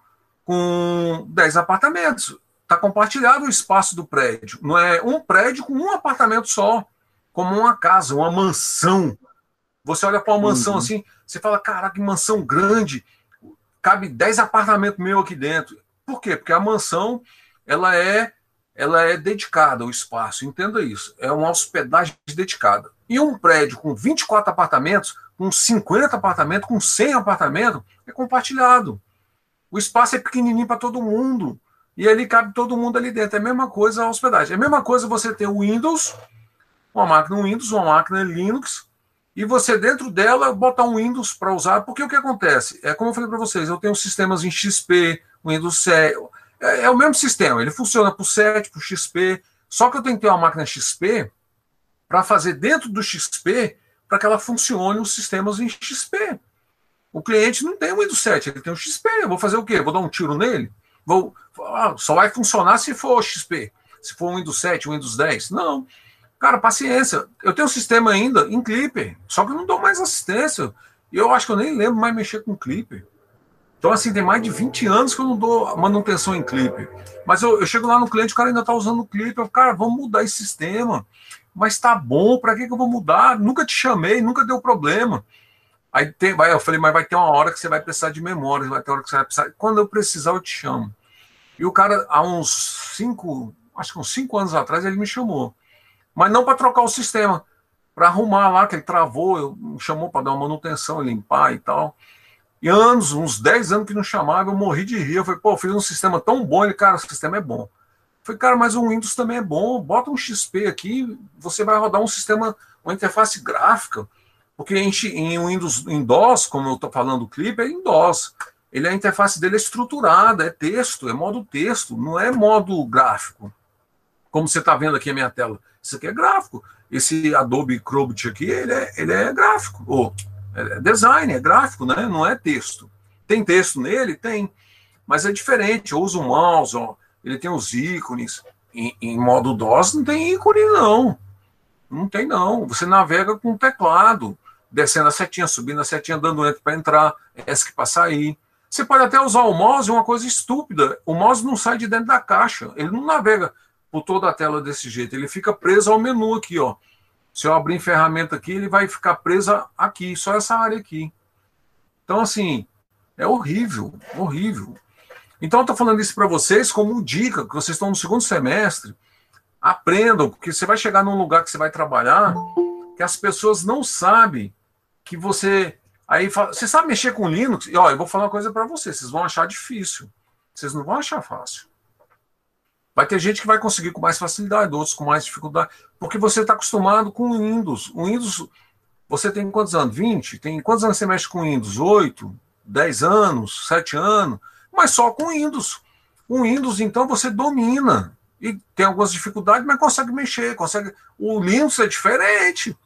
Speaker 1: com 10 apartamentos. Está compartilhado o espaço do prédio. Não é um prédio com um apartamento só, como uma casa, uma mansão. Você olha para uma mansão uhum. assim, você fala, caraca, que mansão grande. Cabe 10 apartamentos meu aqui dentro. Por quê? Porque a mansão ela é ela é dedicada ao espaço, entenda isso. É uma hospedagem dedicada. E um prédio com 24 apartamentos, com 50 apartamentos, com 100 apartamentos, é compartilhado. O espaço é pequenininho para todo mundo. E ali cabe todo mundo ali dentro. É a mesma coisa a hospedagem. É a mesma coisa você ter o Windows, uma máquina Windows, uma máquina Linux, e você dentro dela botar um Windows para usar. Porque o que acontece? É como eu falei para vocês, eu tenho sistemas em XP, Windows 7. É, é o mesmo sistema, ele funciona para o 7, para o XP. Só que eu tenho que ter uma máquina XP para fazer dentro do XP para que ela funcione os sistemas em XP. O cliente não tem o Windows 7, ele tem o XP. Eu vou fazer o quê? Vou dar um tiro nele? Vou, ah, só vai funcionar se for XP. Se for o Windows 7, o Windows 10. Não. Cara, paciência. Eu tenho um sistema ainda em Clipper, só que eu não dou mais assistência. E eu acho que eu nem lembro mais mexer com Clipper. Então, assim, tem mais de 20 anos que eu não dou manutenção em Clipper. Mas eu, eu chego lá no cliente, o cara ainda está usando o Clipper. Eu, cara, vamos mudar esse sistema mas tá bom, para que, que eu vou mudar? Nunca te chamei, nunca deu problema. Aí tem, vai, eu falei, mas vai ter uma hora que você vai precisar de memória, vai ter uma hora que você vai precisar. Quando eu precisar, eu te chamo. E o cara, há uns cinco, acho que uns cinco anos atrás, ele me chamou. Mas não para trocar o sistema, para arrumar lá, que ele travou, eu, me chamou para dar uma manutenção, limpar e tal. E anos, uns 10 anos que não chamava, eu morri de rir. Eu falei, pô, eu fiz um sistema tão bom. Ele, cara, o sistema é bom. Falei, cara, mas o Windows também é bom. Bota um XP aqui, você vai rodar um sistema, uma interface gráfica. Porque em, em Windows em DOS, como eu estou falando do clipe, é em DOS. Ele, a interface dele é estruturada, é texto, é modo texto, não é modo gráfico. Como você está vendo aqui a minha tela. Isso aqui é gráfico. Esse Adobe Acrobat aqui, ele é, ele é gráfico. Ou, é design, é gráfico, né? não é texto. Tem texto nele? Tem. Mas é diferente. Eu uso o mouse, ó ele tem os ícones. Em, em, modo DOS não tem ícone, não. Não tem, não. Você navega com o teclado, descendo a setinha, subindo a setinha, dando enter para entrar, ESC para sair. Você pode até usar o mouse, uma coisa estúpida. O mouse não sai de dentro da caixa. Ele não navega por toda a tela desse jeito. Ele fica preso ao menu aqui, ó. Se eu abrir em ferramenta aqui, ele vai ficar preso aqui, só essa área aqui. Então, assim, é horrível, horrível. Então, eu estou falando isso para vocês como dica, que vocês estão no segundo semestre. Aprendam, porque você vai chegar num lugar que você vai trabalhar que as pessoas não sabem que você. Aí você sabe mexer com Linux? E ó, eu vou falar uma coisa para vocês: vocês vão achar difícil. Vocês não vão achar fácil. Vai ter gente que vai conseguir com mais facilidade, outros com mais dificuldade, porque você está acostumado com o Windows. O Windows, você tem quantos anos? 20? Tem quantos anos você mexe com Windows? 8? 10 anos? 7 anos? mas só com Windows. O Windows, então, você domina. E tem algumas dificuldades, mas consegue mexer. consegue. O Linux é diferente.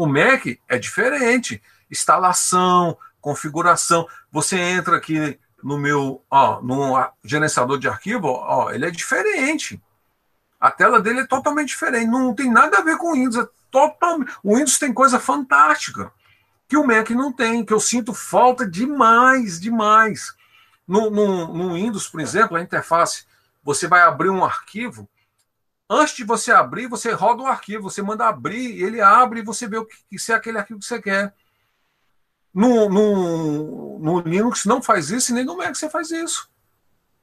Speaker 1: O Mac é diferente. Instalação, configuração. Você entra aqui no meu, ó, no gerenciador de arquivo, ó, ele é diferente. A tela dele é totalmente diferente. Não tem nada a ver com o Windows. É. O Windows tem coisa fantástica que o Mac não tem, que eu sinto falta demais, demais. No, no, no Windows, por exemplo, a interface, você vai abrir um arquivo. Antes de você abrir, você roda o arquivo, você manda abrir, ele abre e você vê o que, se é aquele arquivo que você quer. No, no, no Linux não faz isso e nem no Mac você faz isso.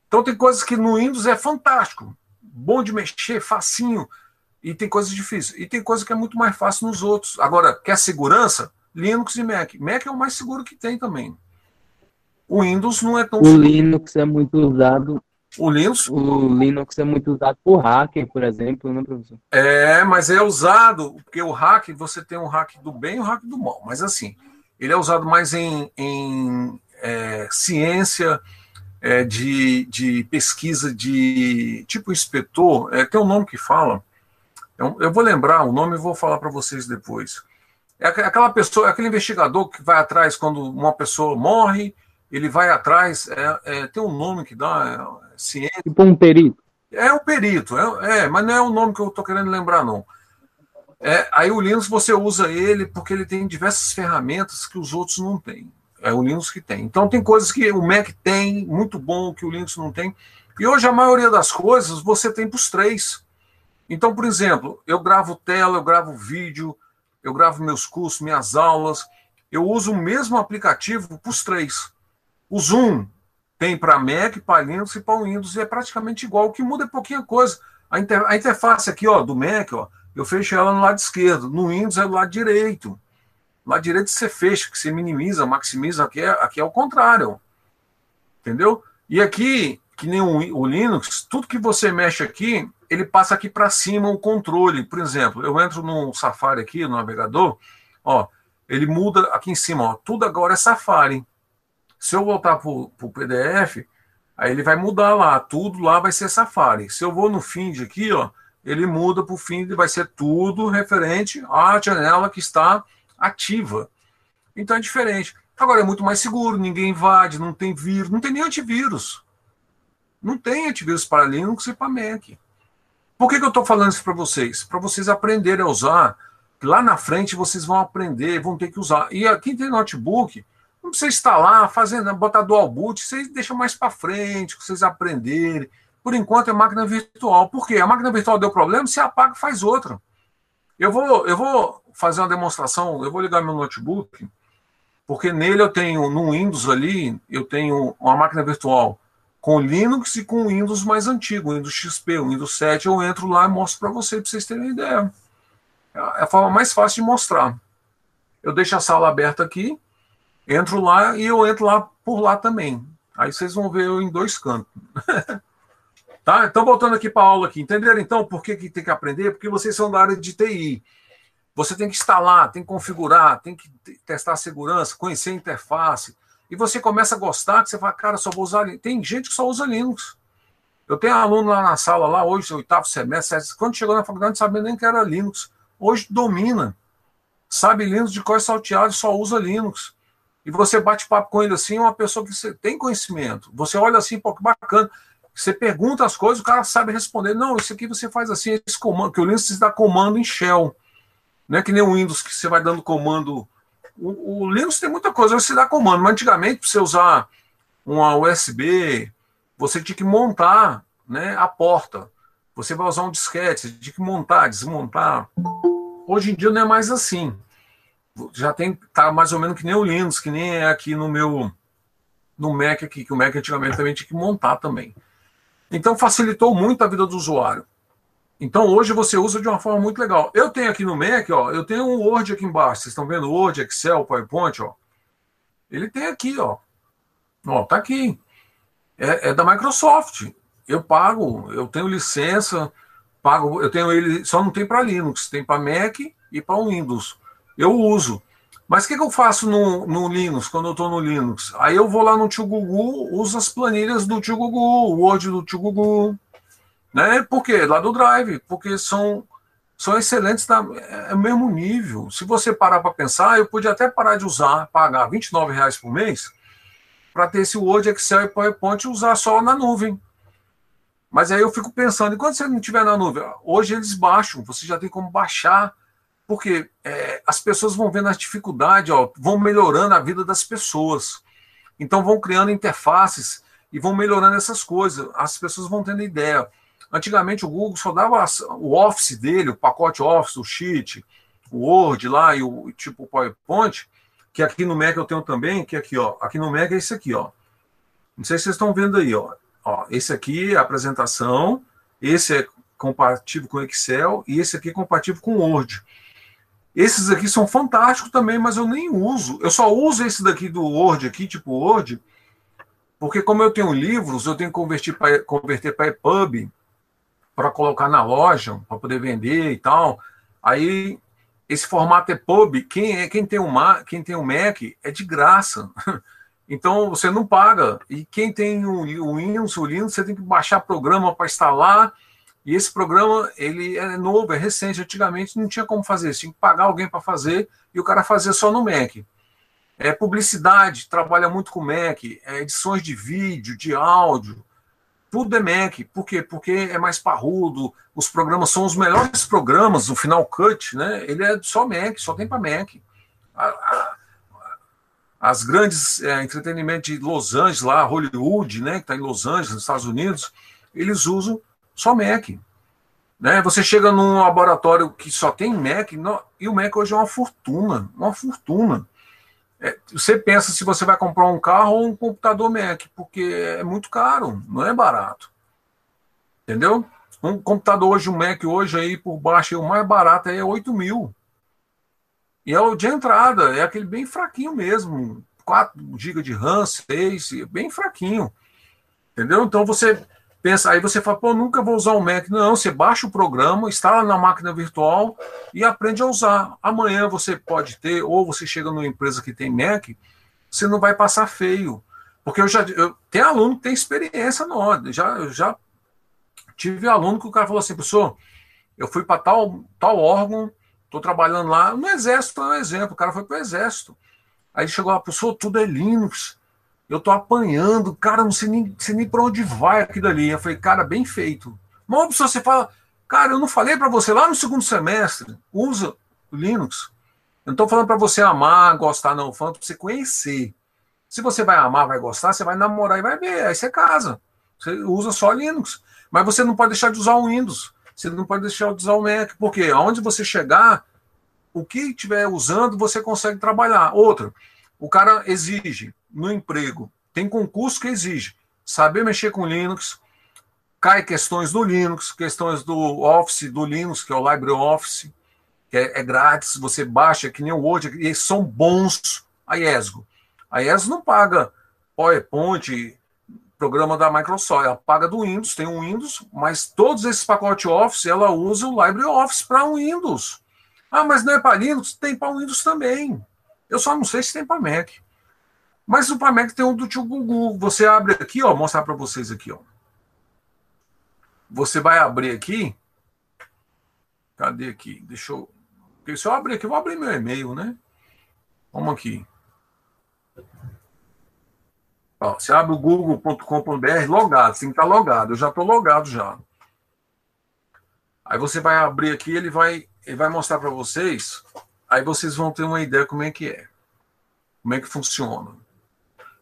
Speaker 1: Então tem coisas que no Windows é fantástico, bom de mexer, facinho. E tem coisas difíceis. E tem coisa que é muito mais fácil nos outros. Agora, quer segurança? Linux e Mac. Mac é o mais seguro que tem também. O Windows não é tão
Speaker 3: O seguro. Linux é muito usado.
Speaker 1: O Linux?
Speaker 3: O Linux é muito usado por hacker, por exemplo, né, professor?
Speaker 1: É, mas é usado, porque o hack, você tem um hack do bem e um hack do mal. Mas assim, ele é usado mais em, em é, ciência, é, de, de pesquisa de tipo inspetor, é, tem um nome que fala, eu, eu vou lembrar o nome e vou falar para vocês depois. É aquela pessoa, é aquele investigador que vai atrás quando uma pessoa morre, ele vai atrás, é, é tem um nome que dá, é, ciência.
Speaker 3: Tipo um perito.
Speaker 1: É um perito, é, é, mas não é o nome que eu estou querendo lembrar, não. É, aí o Linux você usa ele porque ele tem diversas ferramentas que os outros não têm. É o Linux que tem. Então tem coisas que o Mac tem, muito bom, que o Linux não tem. E hoje a maioria das coisas você tem para os três. Então, por exemplo, eu gravo tela, eu gravo vídeo, eu gravo meus cursos, minhas aulas. Eu uso o mesmo aplicativo para os três. O Zoom tem para Mac, para Linux e para Windows e é praticamente igual. O que muda é pouquinha coisa. A, inter, a interface aqui ó, do Mac, ó, eu fecho ela no lado esquerdo. No Windows é do lado direito. Lá direito você fecha, que você minimiza, maximiza, aqui é, aqui é o contrário. Entendeu? E aqui, que nem o, o Linux, tudo que você mexe aqui, ele passa aqui para cima o controle. Por exemplo, eu entro no Safari aqui, no navegador, ó, ele muda aqui em cima, ó, tudo agora é Safari. Se eu voltar para o PDF, aí ele vai mudar lá, tudo lá vai ser Safari. Se eu vou no Find aqui, ó, ele muda para o Find, vai ser tudo referente à janela que está ativa. Então é diferente. Agora é muito mais seguro, ninguém invade, não tem vírus, não tem nem antivírus. Não tem antivírus para Linux e para Mac. Por que, que eu estou falando isso para vocês? Para vocês aprenderem a usar. Lá na frente vocês vão aprender, vão ter que usar. E quem tem notebook, não precisa instalar, fazendo, botar dual boot, vocês deixam mais para frente, vocês aprenderem. Por enquanto é máquina virtual. Por quê? A máquina virtual deu problema, você apaga e faz outra. Eu vou, eu vou fazer uma demonstração, eu vou ligar meu notebook, porque nele eu tenho, no Windows ali, eu tenho uma máquina virtual com Linux e com Windows mais antigo, Windows XP, Windows 7, eu entro lá e mostro para vocês, para vocês terem ideia. É a forma mais fácil de mostrar. Eu deixo a sala aberta aqui, entro lá e eu entro lá por lá também. Aí vocês vão ver eu em dois cantos. tá? Então, voltando aqui para a aula aqui. Entenderam então por que, que tem que aprender? Porque vocês são da área de TI. Você tem que instalar, tem que configurar, tem que testar a segurança, conhecer a interface. E você começa a gostar, que você fala, cara, só vou usar Linux. Tem gente que só usa Linux. Eu tenho aluno lá na sala, lá hoje, oitavo semestre, quando chegou na faculdade, não sabia nem que era Linux. Hoje domina. Sabe Linux de cor salteado, só usa Linux. E você bate papo com ele assim, uma pessoa que você tem conhecimento. Você olha assim, pô, que bacana. Você pergunta as coisas, o cara sabe responder. Não, isso aqui você faz assim, esse comando, que o Linux dá comando em shell. Não é que nem o Windows que você vai dando comando. O, o Linux tem muita coisa, você dá comando, mas antigamente, para você usar uma USB, você tinha que montar né, a porta. Você vai usar um disquete, você tinha que montar, desmontar. Hoje em dia não é mais assim. Já tem, tá mais ou menos que nem o Linux, que nem é aqui no meu no Mac aqui, que o Mac antigamente também tinha que montar também. Então facilitou muito a vida do usuário. Então hoje você usa de uma forma muito legal. Eu tenho aqui no Mac, ó, eu tenho um Word aqui embaixo. Vocês estão vendo Word, Excel, PowerPoint, ó. Ele tem aqui, ó. Ó, tá aqui. É, é da Microsoft. Eu pago, eu tenho licença, pago, eu tenho ele, só não tem para Linux, tem para Mac e para Windows. Eu uso. Mas o que, que, eu faço no, no Linux, quando eu estou no Linux? Aí eu vou lá no Tio Gugu, uso as planilhas do Tio Gugu, o Word do Tio Gugu, né? Por quê? Lá do Drive, porque são, são excelentes, da, é, é o mesmo nível. Se você parar para pensar, eu podia até parar de usar, pagar 29 reais por mês, para ter esse Word, Excel e PowerPoint e usar só na nuvem. Mas aí eu fico pensando, e quando você não tiver na nuvem? Hoje eles baixam, você já tem como baixar, porque é, as pessoas vão vendo as dificuldades, ó, vão melhorando a vida das pessoas. Então vão criando interfaces e vão melhorando essas coisas. As pessoas vão tendo ideia. Antigamente o Google só dava o Office dele, o pacote Office, o Sheet, o Word lá e o tipo PowerPoint, que aqui no Mac eu tenho também, que aqui, ó, aqui no Mac é esse aqui, ó. Não sei se vocês estão vendo aí, ó. ó esse aqui é a apresentação, esse é compatível com Excel e esse aqui é compatível com Word. Esses aqui são fantásticos também, mas eu nem uso. Eu só uso esse daqui do Word aqui, tipo Word, porque como eu tenho livros, eu tenho que converter para converter para EPUB para colocar na loja, para poder vender e tal. Aí esse formato EPUB, quem é quem tem um quem tem um Mac é de graça. Então você não paga. E quem tem o, o Windows, o Linux, você tem que baixar programa para instalar e esse programa, ele é novo, é recente. Antigamente não tinha como fazer. Tinha que pagar alguém para fazer e o cara fazia só no Mac. É publicidade, trabalha muito com Mac. É edições de vídeo, de áudio. Tudo é Mac. Por quê? Porque é mais parrudo. Os programas são os melhores programas. O Final Cut, né? Ele é só Mac, só tem para Mac. A, a, as grandes é, entretenimento de Los Angeles, lá, Hollywood, né? Que está em Los Angeles, nos Estados Unidos, eles usam só Mac. Né? Você chega num laboratório que só tem Mac, e o Mac hoje é uma fortuna, uma fortuna. É, você pensa se você vai comprar um carro ou um computador Mac, porque é muito caro, não é barato. Entendeu? Um computador hoje, um Mac hoje aí por baixo, o mais barato aí é 8 mil. E é o de entrada, é aquele bem fraquinho mesmo. 4 GB de RAM, 6, bem fraquinho. Entendeu? Então você pensa, aí você fala, pô, nunca vou usar o Mac. Não, você baixa o programa, instala na máquina virtual e aprende a usar. Amanhã você pode ter, ou você chega numa empresa que tem Mac, você não vai passar feio. Porque eu já eu, tem aluno que tem experiência no já eu já tive aluno que o cara falou assim, professor, eu fui para tal, tal órgão, estou trabalhando lá, no Exército é um exemplo, o cara foi para o Exército. Aí chegou lá, professor, tudo é Linux. Eu tô apanhando, cara, não sei nem, sei nem para onde vai aquilo ali. Eu falei, cara, bem feito. Uma opção você fala, cara, eu não falei para você lá no segundo semestre, usa o Linux. Eu não estou falando para você amar, gostar, não, falando para você conhecer. Se você vai amar, vai gostar, você vai namorar e vai ver, aí você casa. Você usa só Linux. Mas você não pode deixar de usar o Windows. Você não pode deixar de usar o Mac, porque aonde você chegar, o que estiver usando, você consegue trabalhar. Outra, o cara exige no emprego. Tem concurso que exige saber mexer com Linux, cai questões do Linux, questões do Office, do Linux, que é o LibreOffice, que é, é grátis, você baixa, que nem o Word, e são bons a ESGO. A ESGO não paga PowerPoint, programa da Microsoft, ela paga do Windows, tem um Windows, mas todos esses pacotes Office, ela usa o LibreOffice para o Windows. Ah, mas não é para Linux? Tem para Windows também. Eu só não sei se tem para Mac. Mas o Pamec tem um do tio Gugu. Você abre aqui, ó, mostrar para vocês aqui, ó. Você vai abrir aqui. Cadê aqui? Deixa eu. Porque se eu abrir aqui, eu vou abrir meu e-mail, né? Vamos aqui. Ó, você abre o google.com.br logado, você tem que estar logado. Eu já estou logado já. Aí você vai abrir aqui, ele vai, ele vai mostrar para vocês. Aí vocês vão ter uma ideia como é que é. Como é que funciona.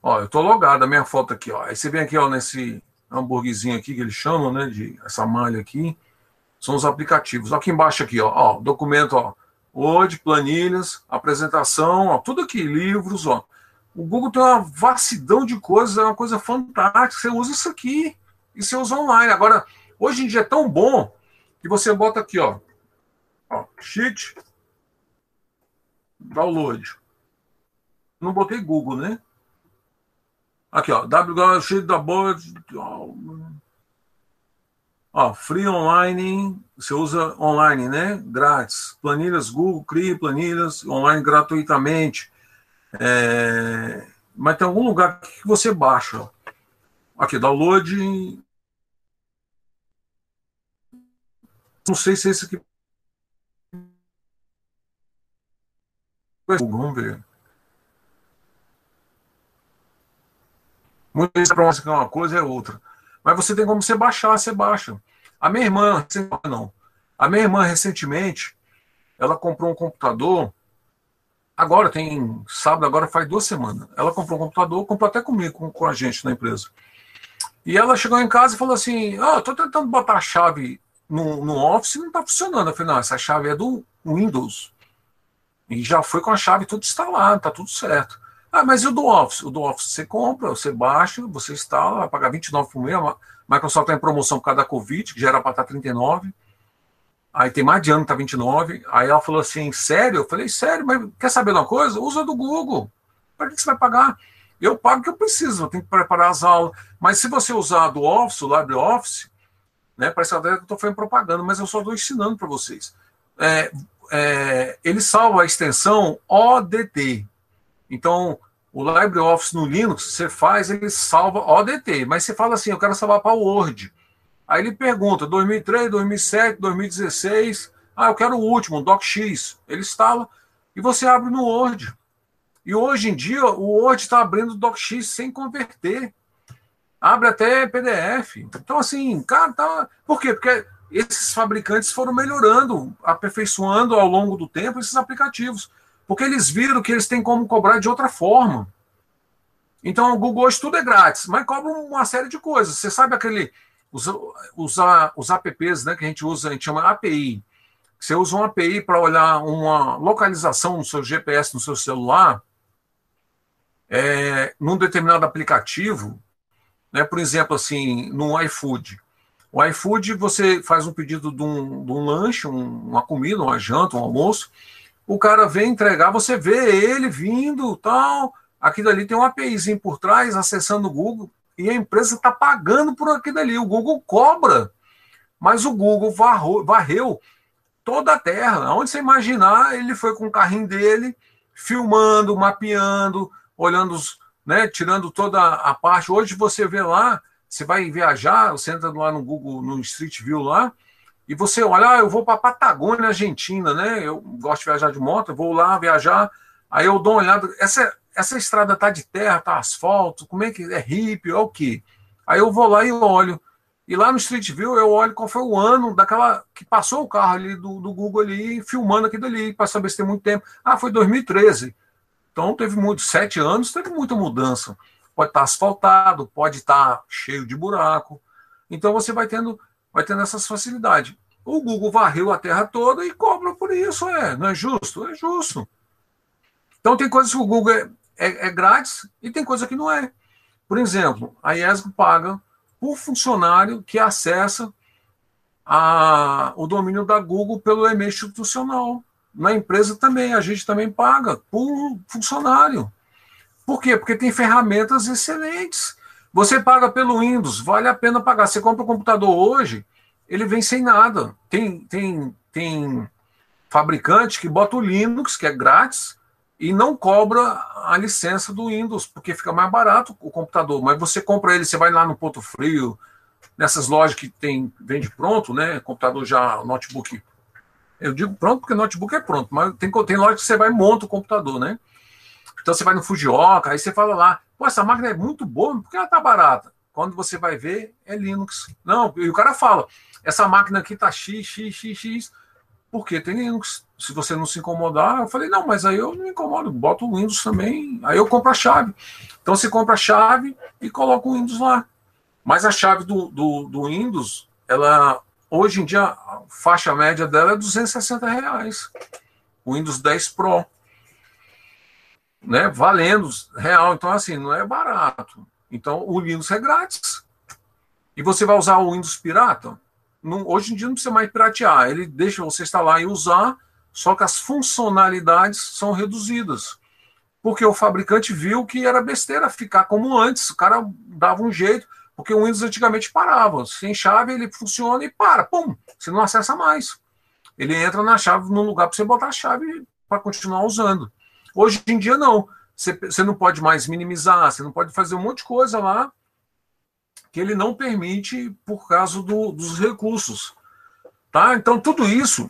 Speaker 1: Ó, eu tô logado, a minha foto aqui, ó. Aí você vem aqui, ó, nesse hambúrguerzinho aqui que eles chamam, né, de essa malha aqui, são os aplicativos. Aqui embaixo aqui, ó, ó documento, ó, Word, planilhas, apresentação, ó, tudo aqui, livros, ó. O Google tem uma vastidão de coisas, é uma coisa fantástica. Você usa isso aqui e você usa online. Agora, hoje em dia é tão bom que você bota aqui, ó, ó sheet, download. Não botei Google, né? Aqui, ó. WH da boa. Ó, free online. Você usa online, né? Grátis. Planilhas Google, crie planilhas online gratuitamente. É... Mas tem algum lugar que você baixa. Aqui, download. Não sei se é esse aqui. Vamos ver. Muitas vezes para você uma coisa é outra. Mas você tem como você baixar, você baixa. A minha irmã, não. A minha irmã recentemente, ela comprou um computador. Agora tem sábado, agora faz duas semanas. Ela comprou um computador, comprou até comigo, com, com a gente na empresa. E ela chegou em casa e falou assim: Ah, tô tentando botar a chave no, no Office e não está funcionando. Eu falei, não, essa chave é do Windows. E já foi com a chave tudo instalado, tá tudo certo. Ah, mas e o do Office? O do Office você compra, você baixa, você instala, vai pagar 29 por mês, Microsoft está em promoção por causa da Covid, que já era para estar 39. Aí tem mais de ano que tá 29. Aí ela falou assim: sério? Eu falei: sério, mas quer saber de uma coisa? Usa do Google. Para que você vai pagar? Eu pago o que eu preciso, eu tenho que preparar as aulas. Mas se você usar do Office, o LibreOffice, né, parece até que eu estou fazendo propaganda, mas eu só estou ensinando para vocês. É, é, ele salva a extensão ODT. Então, o LibreOffice no Linux, você faz, ele salva ODT. Mas você fala assim, eu quero salvar para o Word. Aí ele pergunta, 2003, 2007, 2016, ah, eu quero o último, DocX. Ele instala e você abre no Word. E hoje em dia, o Word está abrindo DocX sem converter. Abre até PDF. Então, assim, cara, tá... Por quê? Porque esses fabricantes foram melhorando, aperfeiçoando ao longo do tempo esses aplicativos. Porque eles viram que eles têm como cobrar de outra forma. Então, o Google hoje tudo é grátis, mas cobra uma série de coisas. Você sabe aquele os, os, os apps né, que a gente usa, a gente chama API. Você usa uma API para olhar uma localização no seu GPS, no seu celular, é, num determinado aplicativo, né, por exemplo, assim, no iFood. O iFood, você faz um pedido de um, de um lanche, um, uma comida, uma janta, um almoço, o cara vem entregar, você vê ele vindo, tal, aquilo ali tem um APIzinho por trás, acessando o Google, e a empresa está pagando por aquilo ali. O Google cobra, mas o Google varrou, varreu toda a terra. Onde você imaginar, ele foi com o carrinho dele, filmando, mapeando, olhando os, né, tirando toda a parte. Hoje você vê lá, você vai viajar, você entra lá no Google, no Street View lá, e você olha, ah, eu vou para Patagônia, Argentina, né? Eu gosto de viajar de moto, eu vou lá viajar, aí eu dou uma olhada. Essa, essa estrada tá de terra, tá asfalto, como é que é hippie, é o quê? Aí eu vou lá e olho. E lá no Street View eu olho qual foi o ano daquela que passou o carro ali do, do Google ali, filmando aquilo ali, para saber se tem muito tempo. Ah, foi 2013. Então teve muito, sete anos, teve muita mudança. Pode estar tá asfaltado, pode estar tá cheio de buraco. Então você vai tendo, vai tendo essas facilidades. O Google varreu a terra toda e cobra por isso, é. Não é justo? É justo. Então tem coisas que o Google é, é, é grátis e tem coisa que não é. Por exemplo, a IESG paga por funcionário que acessa a, o domínio da Google pelo e-mail institucional. Na empresa também, a gente também paga por funcionário. Por quê? Porque tem ferramentas excelentes. Você paga pelo Windows, vale a pena pagar. Você compra um computador hoje, ele vem sem nada. Tem, tem, tem fabricante que bota o Linux, que é grátis, e não cobra a licença do Windows, porque fica mais barato o computador. Mas você compra ele, você vai lá no Ponto Frio, nessas lojas que tem vende pronto, né? Computador já, notebook. Eu digo pronto porque notebook é pronto, mas tem, tem loja que você vai e monta o computador, né? Então você vai no Fujioka, aí você fala lá, pô, essa máquina é muito boa, por que ela tá barata? Quando você vai ver, é Linux. Não, e o cara fala, essa máquina aqui tá X, X, X, X, porque tem Linux se você não se incomodar, eu falei, não, mas aí eu não me incomodo, boto o Windows também, aí eu compro a chave. Então você compra a chave e coloca o Windows lá. Mas a chave do, do, do Windows, ela hoje em dia, a faixa média dela é 260 reais. O Windows 10 Pro. Né, valendo real. Então, assim, não é barato. Então, o Windows é grátis. E você vai usar o Windows pirata? Não, hoje em dia não precisa mais piratear. Ele deixa você instalar e usar só que as funcionalidades são reduzidas. Porque o fabricante viu que era besteira ficar como antes. O cara dava um jeito, porque o Windows antigamente parava. Sem chave ele funciona e para. Pum! Você não acessa mais. Ele entra na chave no lugar para você botar a chave para continuar usando. Hoje em dia, não. Você, não pode mais minimizar, você não pode fazer um monte de coisa lá que ele não permite por causa do, dos recursos. Tá? Então, tudo isso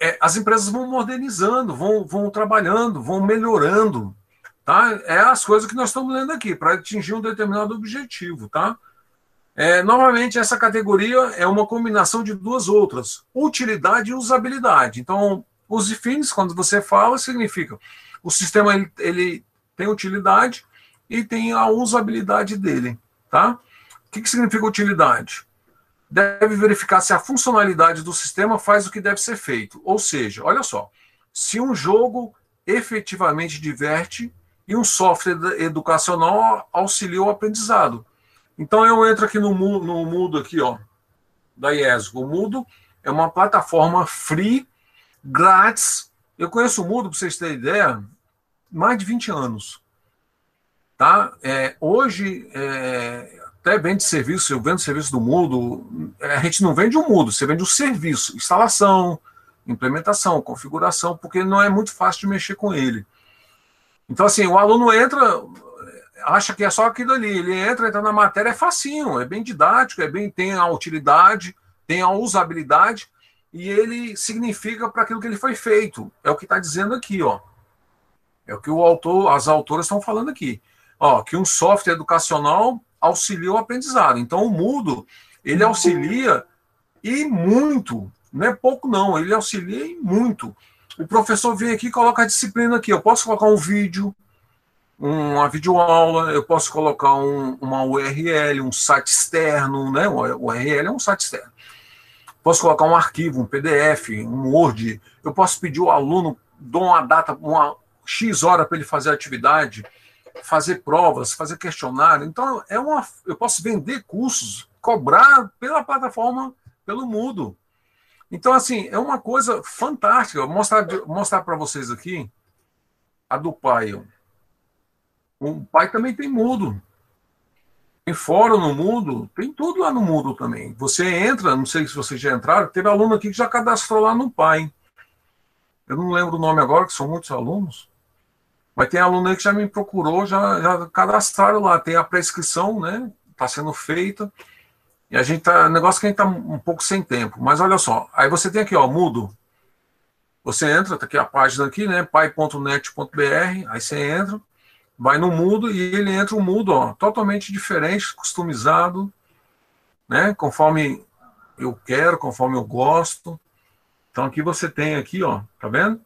Speaker 1: é, as empresas vão modernizando, vão, vão trabalhando, vão melhorando. Tá? É as coisas que nós estamos lendo aqui, para atingir um determinado objetivo. Tá? É, novamente, essa categoria é uma combinação de duas outras: utilidade e usabilidade. Então, os fins, quando você fala, significa o sistema ele, ele tem utilidade e tem a usabilidade dele. Tá? O que, que significa utilidade? deve verificar se a funcionalidade do sistema faz o que deve ser feito. Ou seja, olha só, se um jogo efetivamente diverte e um software educacional auxilia o aprendizado. Então eu entro aqui no, no Mudo aqui, ó, da IESGO. O Mudo é uma plataforma free, grátis. Eu conheço o Mudo, para vocês terem ideia, mais de 20 anos. Tá? É, hoje, é, até vende serviço, eu vendo serviço do Mudo, a gente não vende o Mudo, você vende o serviço, instalação, implementação, configuração, porque não é muito fácil de mexer com ele. Então, assim, o aluno entra, acha que é só aquilo ali, ele entra, entra na matéria, é facinho, é bem didático, é bem, tem a utilidade, tem a usabilidade, e ele significa para aquilo que ele foi feito. É o que está dizendo aqui, ó. É o que o autor, as autoras estão falando aqui. Ó, que um software educacional auxilia o aprendizado. Então, o Mudo, ele auxilia e muito, não é pouco não, ele auxilia e muito. O professor vem aqui e coloca a disciplina aqui. Eu posso colocar um vídeo, uma videoaula, eu posso colocar um, uma URL, um site externo, né? O URL é um site externo. Posso colocar um arquivo, um PDF, um Word. Eu posso pedir ao aluno, dou uma data, uma X hora para ele fazer atividade, fazer provas, fazer questionário. Então, é uma, eu posso vender cursos, cobrar pela plataforma, pelo Mudo. Então, assim, é uma coisa fantástica. Vou mostrar, mostrar para vocês aqui a do pai. O pai também tem mudo. Tem fórum no mundo, tem tudo lá no mundo também. Você entra, não sei se vocês já entraram, teve aluno aqui que já cadastrou lá no pai. Eu não lembro o nome agora, que são muitos alunos. Mas tem aluno aí que já me procurou, já, já cadastraram lá. Tem a prescrição, né? Está sendo feita. E a gente tá. Negócio que a gente tá um pouco sem tempo. Mas olha só, aí você tem aqui, ó, mudo. Você entra, tá aqui a página aqui, né? pai.net.br, aí você entra, vai no mudo e ele entra um mudo, ó, totalmente diferente, customizado, né? Conforme eu quero, conforme eu gosto. Então aqui você tem aqui, ó, tá vendo?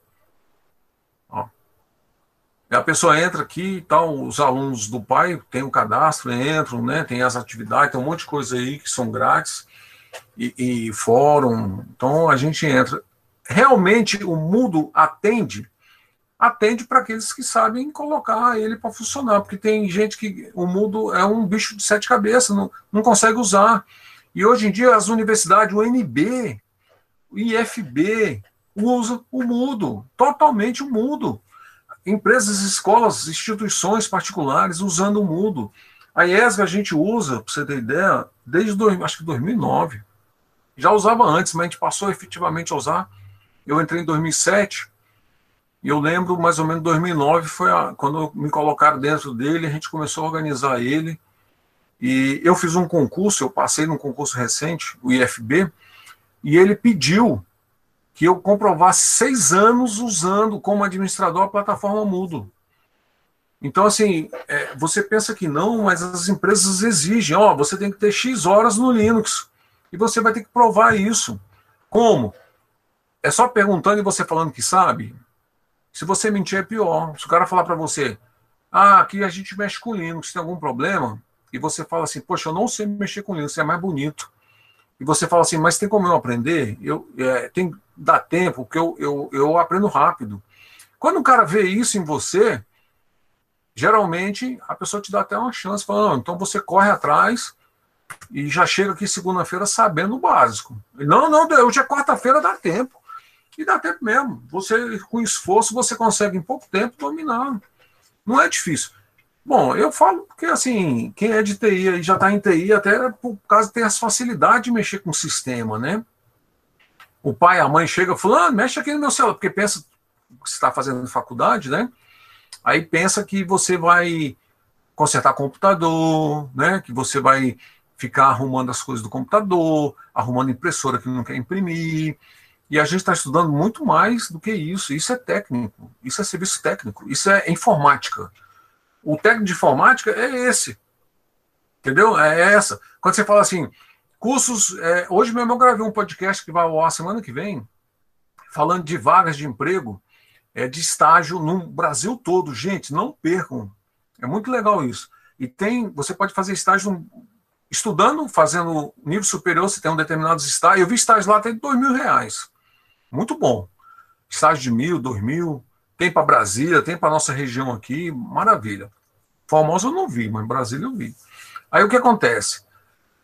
Speaker 1: A pessoa entra aqui e tal, os alunos do pai têm o cadastro, entram, né? Tem as atividades, tem um monte de coisa aí que são grátis e, e fórum. Então a gente entra. Realmente o mudo atende, atende para aqueles que sabem colocar ele para funcionar, porque tem gente que o mudo é um bicho de sete cabeças, não, não consegue usar. E hoje em dia as universidades, o NB, o IFB, usa o mudo, totalmente o mudo empresas, escolas, instituições particulares usando o Mudo. A IESG a gente usa, para você ter ideia, desde dois, acho que 2009. Já usava antes, mas a gente passou efetivamente a usar. Eu entrei em 2007 e eu lembro mais ou menos 2009 foi a, quando me colocaram dentro dele, a gente começou a organizar ele. E eu fiz um concurso, eu passei num concurso recente, o IFB, e ele pediu que eu comprovasse seis anos usando como administrador a plataforma Mudo. Então, assim, é, você pensa que não, mas as empresas exigem, ó, você tem que ter X horas no Linux. E você vai ter que provar isso. Como? É só perguntando e você falando que sabe? Se você mentir é pior. Se o cara falar para você, ah, aqui a gente mexe com Linux, tem algum problema? E você fala assim, poxa, eu não sei mexer com Linux, é mais bonito. E você fala assim, mas tem como eu aprender? Eu, é, tem, dá tempo, porque eu, eu, eu aprendo rápido. Quando o cara vê isso em você, geralmente a pessoa te dá até uma chance, falando, então você corre atrás e já chega aqui segunda-feira sabendo o básico. Não, não, hoje é quarta-feira, dá tempo. E dá tempo mesmo. Você, com esforço, você consegue em pouco tempo dominar. Não é difícil. Bom, eu falo porque assim, quem é de TI e já está em TI, até por causa ter as facilidades de mexer com o sistema, né? O pai, a mãe chega falando, ah, mexe aqui no meu celular, porque pensa que você está fazendo faculdade, né? Aí pensa que você vai consertar computador, né? Que você vai ficar arrumando as coisas do computador, arrumando impressora que não quer imprimir. E a gente está estudando muito mais do que isso. Isso é técnico, isso é serviço técnico, isso é informática. O técnico de informática é esse. Entendeu? É essa. Quando você fala assim, Cursos. É, hoje mesmo eu gravei um podcast que vai ao ar semana que vem, falando de vagas de emprego, é, de estágio no Brasil todo. Gente, não percam. É muito legal isso. E tem. Você pode fazer estágio estudando, fazendo nível superior, você tem um determinado estágio. Eu vi estágio lá até dois mil reais. Muito bom. Estágio de mil, dois mil. Tem para Brasília, tem para nossa região aqui, maravilha. Formosa eu não vi, mas Brasília eu vi. Aí o que acontece?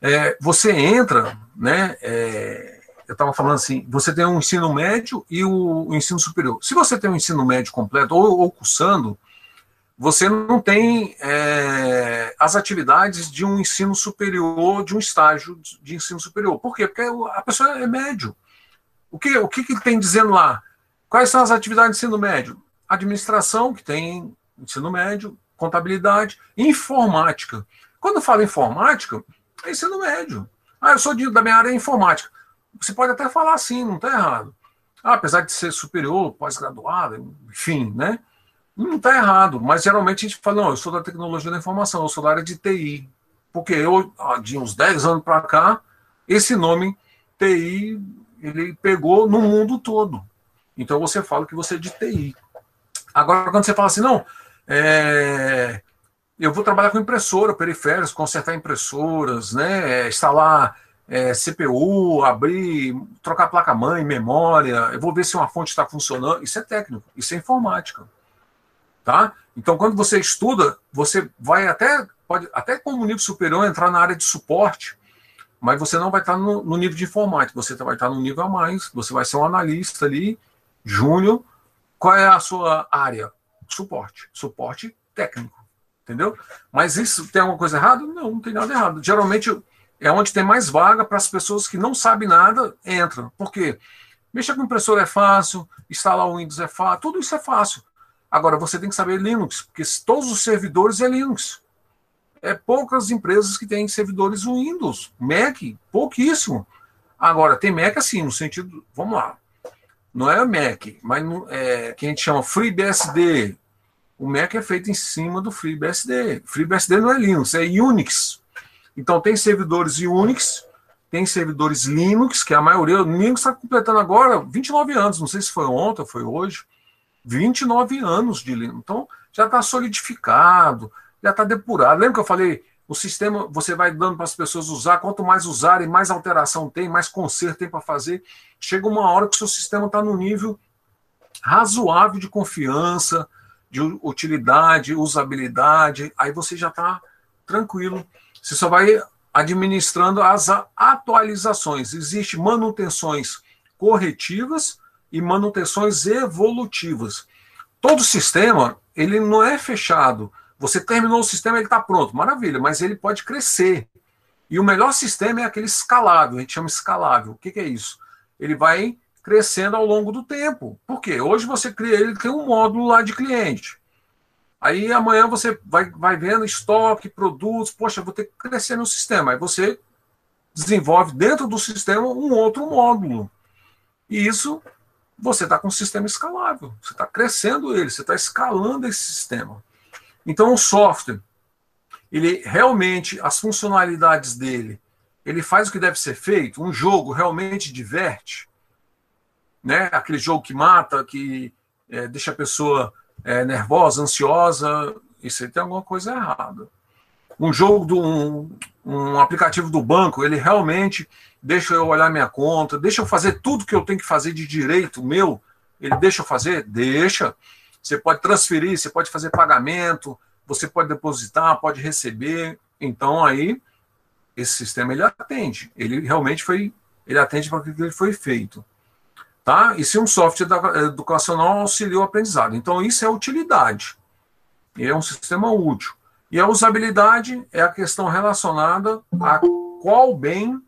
Speaker 1: É, você entra, né? É, eu estava falando assim, você tem um ensino médio e o, o, ensino superior. Se você tem um ensino médio completo ou, ou cursando, você não tem é, as atividades de um ensino superior, de um estágio de ensino superior. Por quê? Porque a pessoa é médio. O que, o que, que tem dizendo lá? Quais são as atividades de ensino médio? Administração, que tem ensino médio, contabilidade, informática. Quando fala informática, é ensino médio. Ah, eu sou de, da minha área é informática. Você pode até falar assim, não está errado. Ah, apesar de ser superior, pós-graduado, enfim, né? Não está errado, mas geralmente a gente fala, não, eu sou da tecnologia da informação, eu sou da área de TI. Porque eu, de uns 10 anos para cá, esse nome TI, ele pegou no mundo todo. Então você fala que você é de TI. Agora, quando você fala assim, não, é, eu vou trabalhar com impressora, periféricos, consertar impressoras, né, instalar é, CPU, abrir, trocar placa-mãe, memória, eu vou ver se uma fonte está funcionando. Isso é técnico, isso é informática. Tá? Então, quando você estuda, você vai até, pode até como nível superior entrar na área de suporte, mas você não vai estar no, no nível de informática, você vai estar no nível a mais, você vai ser um analista ali, júnior. Qual é a sua área? Suporte. Suporte técnico. Entendeu? Mas isso tem alguma coisa errada? Não, não tem nada errado. Geralmente é onde tem mais vaga para as pessoas que não sabem nada, entram. Por quê? Mexer com impressora é fácil, instalar o Windows é fácil, tudo isso é fácil. Agora, você tem que saber Linux, porque todos os servidores é Linux. É poucas empresas que têm servidores Windows. Mac, pouquíssimo. Agora, tem Mac assim, no sentido. Vamos lá. Não é Mac, mas é, que a gente chama FreeBSD. O Mac é feito em cima do FreeBSD. FreeBSD não é Linux, é Unix. Então, tem servidores Unix, tem servidores Linux, que a maioria. O Linux está completando agora 29 anos, não sei se foi ontem ou foi hoje. 29 anos de Linux. Então, já está solidificado, já está depurado. Lembra que eu falei? O sistema você vai dando para as pessoas usar, quanto mais usarem, mais alteração tem, mais conserto tem para fazer. Chega uma hora que o seu sistema está no nível razoável de confiança, de utilidade, usabilidade, aí você já está tranquilo. Você só vai administrando as atualizações. Existem manutenções corretivas e manutenções evolutivas. Todo sistema, ele não é fechado. Você terminou o sistema, ele está pronto, maravilha, mas ele pode crescer. E o melhor sistema é aquele escalável, a gente chama escalável. O que, que é isso? Ele vai crescendo ao longo do tempo. Por quê? Hoje você cria ele, tem um módulo lá de cliente. Aí amanhã você vai, vai vendo estoque, produtos, poxa, vou ter que crescer no sistema. Aí você desenvolve dentro do sistema um outro módulo. E isso você está com um sistema escalável, você está crescendo ele, você está escalando esse sistema. Então o software, ele realmente, as funcionalidades dele, ele faz o que deve ser feito, um jogo realmente diverte, né? aquele jogo que mata, que é, deixa a pessoa é, nervosa, ansiosa, isso aí tem alguma coisa errada. Um jogo, do, um, um aplicativo do banco, ele realmente deixa eu olhar minha conta, deixa eu fazer tudo que eu tenho que fazer de direito meu. Ele deixa eu fazer? Deixa. Você pode transferir, você pode fazer pagamento, você pode depositar, pode receber. Então aí esse sistema ele atende. Ele realmente foi, ele atende para o que ele foi feito. Tá? E se um software educacional auxilia o aprendizado. Então isso é utilidade. E é um sistema útil. E a usabilidade é a questão relacionada a qual bem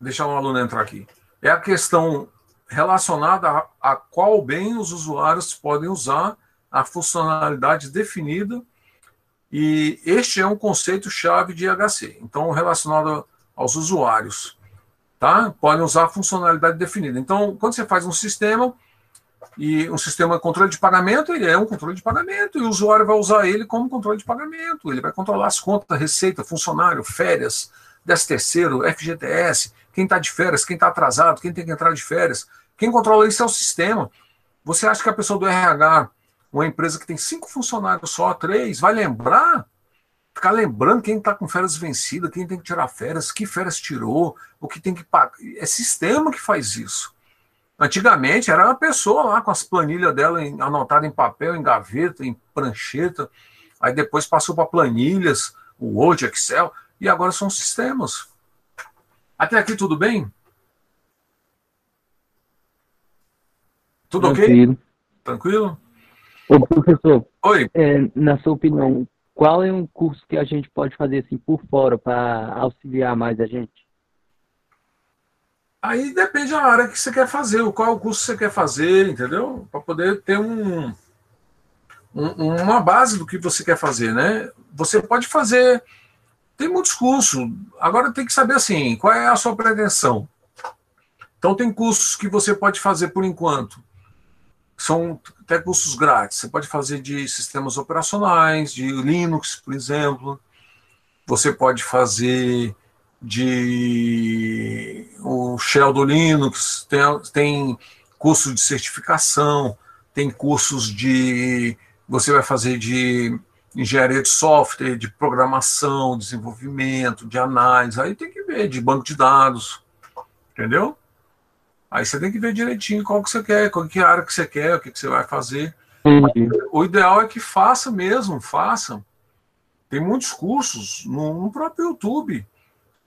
Speaker 1: deixar um aluno entrar aqui. É a questão relacionada a, a qual bem os usuários podem usar a funcionalidade definida e este é um conceito-chave de IHC. Então, relacionado aos usuários, tá? Podem usar a funcionalidade definida. Então, quando você faz um sistema e um sistema de controle de pagamento, ele é um controle de pagamento e o usuário vai usar ele como controle de pagamento. Ele vai controlar as contas, receita, funcionário, férias, 10 terceiro, FGTS, quem está de férias, quem está atrasado, quem tem que entrar de férias. Quem controla isso é o sistema. Você acha que a pessoa do RH, uma empresa que tem cinco funcionários só, três, vai lembrar? Ficar lembrando quem está com férias vencidas, quem tem que tirar férias, que férias tirou, o que tem que pagar. É sistema que faz isso. Antigamente era uma pessoa lá com as planilhas dela em, anotada em papel, em gaveta, em prancheta. aí depois passou para planilhas, o Word, Excel, e agora são sistemas. Até aqui tudo bem? Tudo Tranquilo. ok? Tranquilo?
Speaker 3: Ô, professor, Oi. É, na sua opinião, qual é um curso que a gente pode fazer assim por fora para auxiliar mais a gente?
Speaker 1: Aí depende da área que você quer fazer, qual curso você quer fazer, entendeu? Para poder ter um, um, uma base do que você quer fazer, né? Você pode fazer, tem muitos cursos. Agora tem que saber assim, qual é a sua pretensão. Então tem cursos que você pode fazer por enquanto. São até cursos grátis. Você pode fazer de sistemas operacionais, de Linux, por exemplo. Você pode fazer de o Shell do Linux, tem, tem curso de certificação, tem cursos de. Você vai fazer de engenharia de software, de programação, desenvolvimento, de análise, aí tem que ver, de banco de dados, entendeu? Aí você tem que ver direitinho qual que você quer, qual que é a área que você quer, o que, que você vai fazer. O ideal é que faça mesmo, faça. Tem muitos cursos no, no próprio YouTube.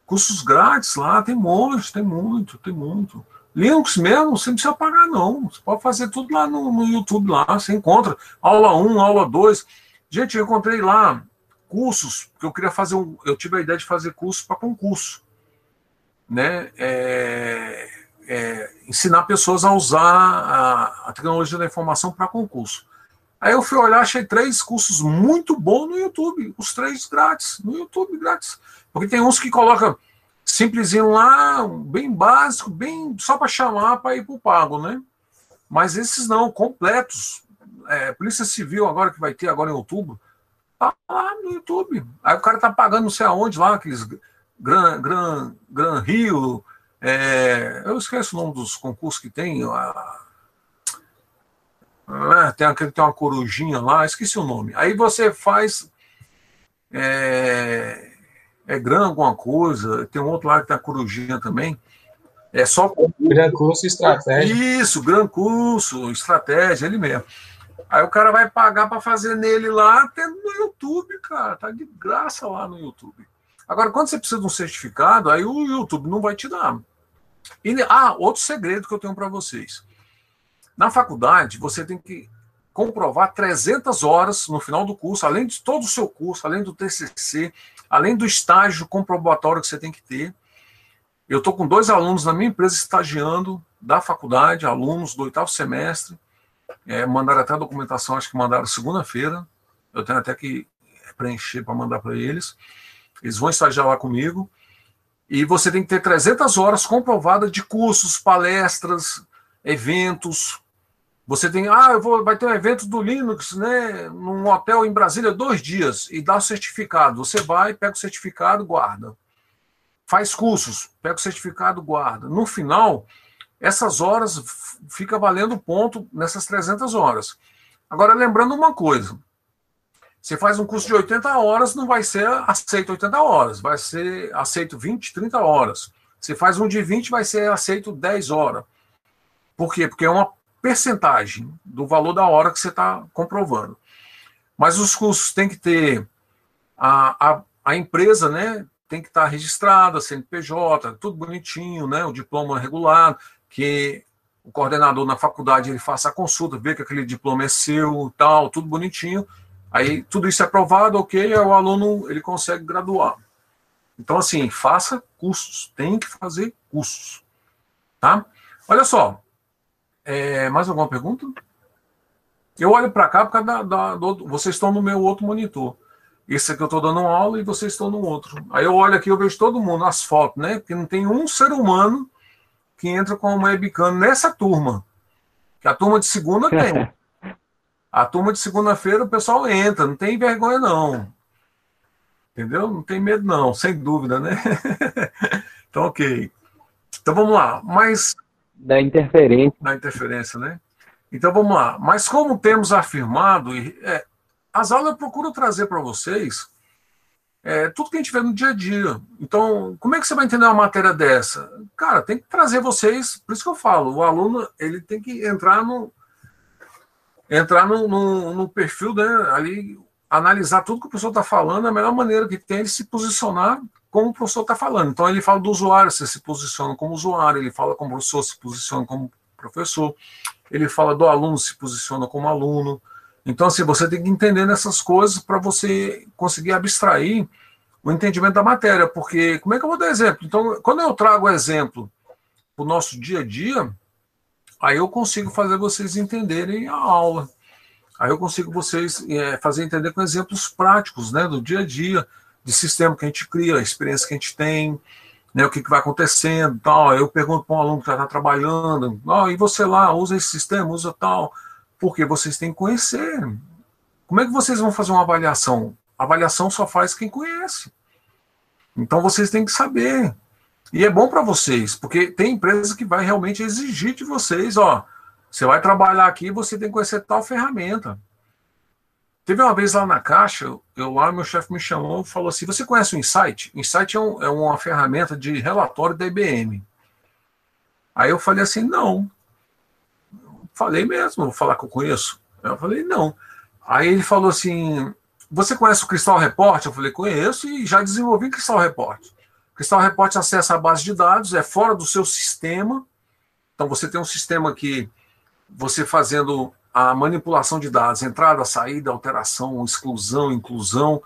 Speaker 1: Cursos grátis lá, tem monte, tem muito, tem muito. Linux mesmo, você não precisa pagar, não. Você pode fazer tudo lá no, no YouTube, lá. Você encontra aula 1, aula 2. Gente, eu encontrei lá cursos, porque eu queria fazer um. Eu tive a ideia de fazer curso para concurso. Né? É, é, ensinar pessoas a usar a, a tecnologia da informação para concurso. Aí eu fui olhar, achei três cursos muito bons no YouTube, os três grátis, no YouTube grátis. Porque tem uns que colocam simplesinho lá, bem básico, bem só para chamar para ir para o pago, né? Mas esses não, completos. É, Polícia Civil, agora que vai ter agora em outubro, tá lá no YouTube. Aí o cara tá pagando não sei aonde lá, aqueles Gran, Gran, Gran Rio, é, eu esqueço o nome dos concursos que tem. A, é, tem aquele tem uma corujinha lá, esqueci o nome. Aí você faz. É, é alguma coisa, tem um outro lá que tem a corujinha também. É só.
Speaker 4: Gran curso estratégia.
Speaker 1: Isso, gran curso, estratégia, ele mesmo. Aí o cara vai pagar para fazer nele lá, tendo no YouTube, cara. Tá de graça lá no YouTube. Agora, quando você precisa de um certificado, aí o YouTube não vai te dar. E, ah, outro segredo que eu tenho para vocês. Na faculdade, você tem que comprovar 300 horas no final do curso, além de todo o seu curso, além do TCC, além do estágio comprobatório que você tem que ter. Eu estou com dois alunos na minha empresa estagiando da faculdade, alunos do oitavo semestre. É, mandaram até a documentação, acho que mandaram segunda-feira. Eu tenho até que preencher para mandar para eles. Eles vão estagiar lá comigo. E você tem que ter 300 horas comprovadas de cursos, palestras, eventos. Você tem, ah, eu vou, vai ter um evento do Linux, né, num hotel em Brasília, dois dias, e dá o certificado. Você vai, pega o certificado, guarda. Faz cursos, pega o certificado, guarda. No final, essas horas fica valendo ponto nessas 300 horas. Agora, lembrando uma coisa, você faz um curso de 80 horas, não vai ser aceito 80 horas, vai ser aceito 20, 30 horas. Você faz um de 20, vai ser aceito 10 horas. Por quê? Porque é uma percentagem do valor da hora que você está comprovando. Mas os cursos têm que ter a, a, a empresa, né? Tem que estar tá registrada, CNPJ, tudo bonitinho, né? O diploma regulado, que o coordenador na faculdade ele faça a consulta, vê que aquele diploma é seu, tal, tudo bonitinho Aí tudo isso é aprovado, ok, o aluno ele consegue graduar. Então, assim, faça cursos, tem que fazer cursos. Tá? Olha só, é, mais alguma pergunta? Eu olho para cá porque da, da, do, vocês estão no meu outro monitor. Esse aqui eu estou dando uma aula e vocês estão no outro. Aí eu olho aqui eu vejo todo mundo, as fotos, né? Porque não tem um ser humano que entra com uma webcam nessa turma. Que a turma de segunda tem. A turma de segunda-feira o pessoal entra, não tem vergonha não. Entendeu? Não tem medo não, sem dúvida, né? então, ok. Então vamos lá. Mas
Speaker 3: da interferência.
Speaker 1: Da interferência, né? Então vamos lá. Mas como temos afirmado, é, as aulas eu procuro trazer para vocês é, tudo que a gente vê no dia a dia. Então, como é que você vai entender uma matéria dessa? Cara, tem que trazer vocês, por isso que eu falo, o aluno ele tem que entrar no, entrar no, no, no perfil, né, ali, analisar tudo que o professor está falando, a melhor maneira que tem é ele se posicionar como o professor está falando. Então, ele fala do usuário, você se posiciona como usuário, ele fala como professor, se posiciona como professor, ele fala do aluno, se posiciona como aluno. Então, assim, você tem que entender nessas coisas para você conseguir abstrair o entendimento da matéria, porque como é que eu vou dar exemplo? Então, quando eu trago exemplo para o nosso dia a dia, aí eu consigo fazer vocês entenderem a aula. Aí eu consigo vocês é, fazer entender com exemplos práticos, né, do dia a dia, de sistema que a gente cria, a experiência que a gente tem, né, o que, que vai acontecendo, tal. Eu pergunto para um aluno que já está trabalhando, oh, e você lá usa esse sistema, usa tal, porque vocês têm que conhecer. Como é que vocês vão fazer uma avaliação? A avaliação só faz quem conhece. Então vocês têm que saber. E é bom para vocês, porque tem empresa que vai realmente exigir de vocês, ó, você vai trabalhar aqui, você tem que conhecer tal ferramenta. Teve uma vez lá na caixa, eu lá, meu chefe me chamou e falou assim: Você conhece o Insight? Insight é, um, é uma ferramenta de relatório da IBM. Aí eu falei assim: Não. Falei mesmo, vou falar que eu conheço. Eu falei: Não. Aí ele falou assim: Você conhece o Crystal Report? Eu falei: Conheço e já desenvolvi Crystal Report. Crystal Report acessa a base de dados, é fora do seu sistema. Então você tem um sistema que você fazendo a manipulação de dados, entrada, saída, alteração, exclusão, inclusão.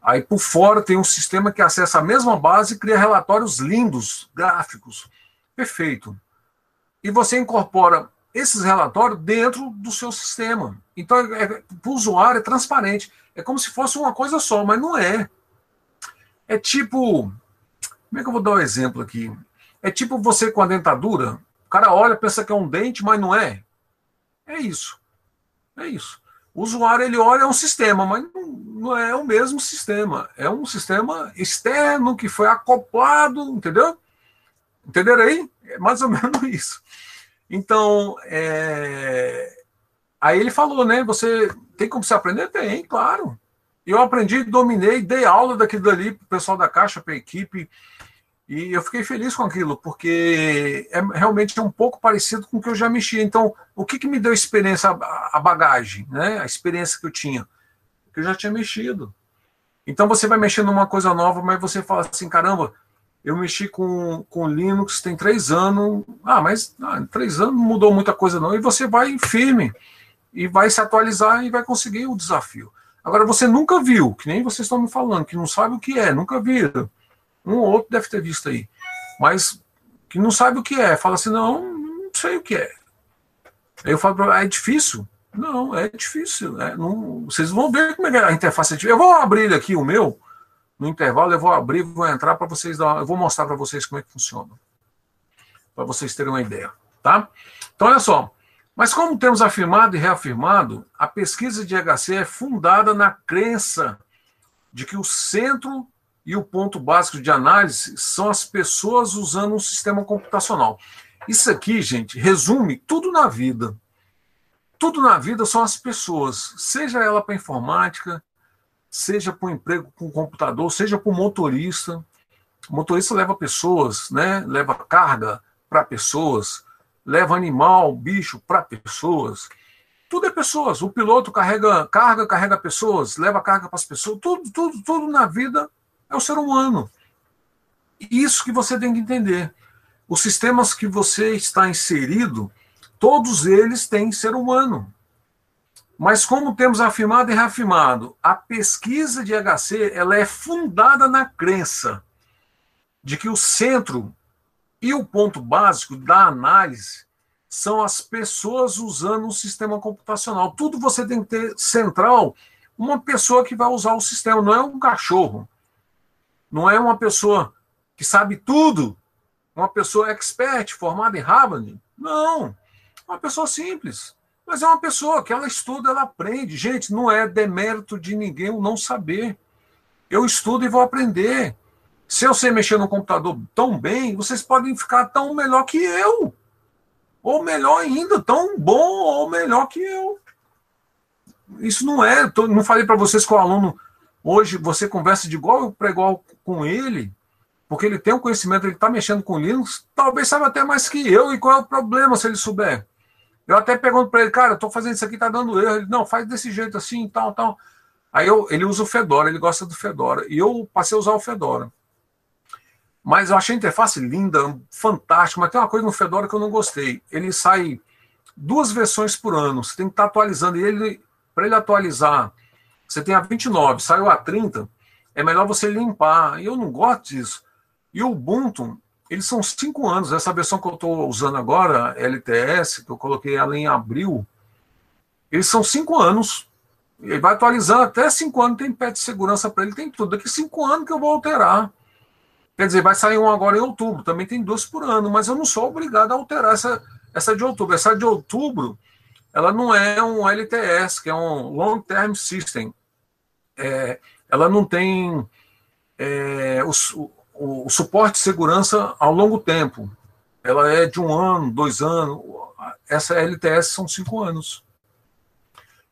Speaker 1: Aí por fora tem um sistema que acessa a mesma base e cria relatórios lindos, gráficos. Perfeito. E você incorpora esses relatórios dentro do seu sistema. Então, é, é para o usuário é transparente. É como se fosse uma coisa só, mas não é. É tipo. Como é que eu vou dar um exemplo aqui? É tipo você com a dentadura. O cara olha, pensa que é um dente, mas não é. É isso. É isso. O usuário ele olha um sistema, mas não, não é o mesmo sistema. É um sistema externo que foi acoplado, entendeu? Entenderam aí? É mais ou menos isso. Então, é... aí ele falou, né? Você tem como se aprender? Tem, claro. Eu aprendi, dominei, dei aula daquilo dali para o pessoal da Caixa, para a equipe. E eu fiquei feliz com aquilo, porque é realmente um pouco parecido com o que eu já mexi. Então, o que, que me deu experiência, a bagagem, né? a experiência que eu tinha? Que eu já tinha mexido. Então, você vai mexer numa coisa nova, mas você fala assim: caramba, eu mexi com, com Linux tem três anos. Ah, mas ah, três anos não mudou muita coisa, não. E você vai firme e vai se atualizar e vai conseguir o desafio. Agora, você nunca viu, que nem vocês estão me falando, que não sabe o que é, nunca viram um ou outro deve ter visto aí. Mas que não sabe o que é. Fala assim, não, não sei o que é. Aí eu falo para ah, é difícil? Não, é difícil. Né? Não, vocês vão ver como é que a interface é. Eu vou abrir aqui o meu, no intervalo, eu vou abrir, vou entrar para vocês dar, eu vou mostrar para vocês como é que funciona. Para vocês terem uma ideia. Tá? Então, olha só. Mas como temos afirmado e reafirmado, a pesquisa de HC é fundada na crença de que o centro e o ponto básico de análise são as pessoas usando um sistema computacional. Isso aqui, gente, resume tudo na vida. Tudo na vida são as pessoas, seja ela para informática, seja para o emprego com computador, seja para o motorista. O motorista leva pessoas, né? leva carga para pessoas, leva animal, bicho para pessoas. Tudo é pessoas. O piloto carrega carga, carrega pessoas, leva carga para as pessoas. Tudo, tudo, tudo na vida é o ser humano. Isso que você tem que entender. Os sistemas que você está inserido, todos eles têm ser humano. Mas como temos afirmado e reafirmado, a pesquisa de HC ela é fundada na crença de que o centro e o ponto básico da análise são as pessoas usando um sistema computacional. Tudo você tem que ter central uma pessoa que vai usar o sistema, não é um cachorro. Não é uma pessoa que sabe tudo, uma pessoa expert, formada em Harvard. Não. Uma pessoa simples. Mas é uma pessoa que ela estuda, ela aprende. Gente, não é demérito de ninguém o não saber. Eu estudo e vou aprender. Se eu sei mexer no computador tão bem, vocês podem ficar tão melhor que eu. Ou melhor ainda, tão bom ou melhor que eu. Isso não é. Não falei para vocês que o aluno Hoje você conversa de igual para igual com ele, porque ele tem o um conhecimento, ele está mexendo com Linux, talvez saiba até mais que eu, e qual é o problema se ele souber? Eu até pergunto para ele, cara, estou fazendo isso aqui, está dando erro. Ele, não, faz desse jeito assim, tal, tal. Aí eu, ele usa o Fedora, ele gosta do Fedora. E eu passei a usar o Fedora. Mas eu achei a interface linda, fantástica, mas tem uma coisa no Fedora que eu não gostei. Ele sai duas versões por ano, você tem que estar atualizando. E ele, para ele atualizar, você tem a 29, saiu a 30, é melhor você limpar. E eu não gosto disso. E o Ubuntu, eles são cinco anos. Essa versão que eu estou usando agora, LTS, que eu coloquei ela em abril, eles são cinco anos. Ele vai atualizando até cinco anos, tem pé de segurança para ele, tem tudo. Daqui cinco anos que eu vou alterar. Quer dizer, vai sair um agora em outubro, também tem duas por ano, mas eu não sou obrigado a alterar essa, essa de outubro. Essa de outubro, ela não é um LTS, que é um Long Term System. É, ela não tem é, o, o, o, suporte de segurança ao longo tempo. Ela é de um ano, dois anos. Essa LTS são cinco anos.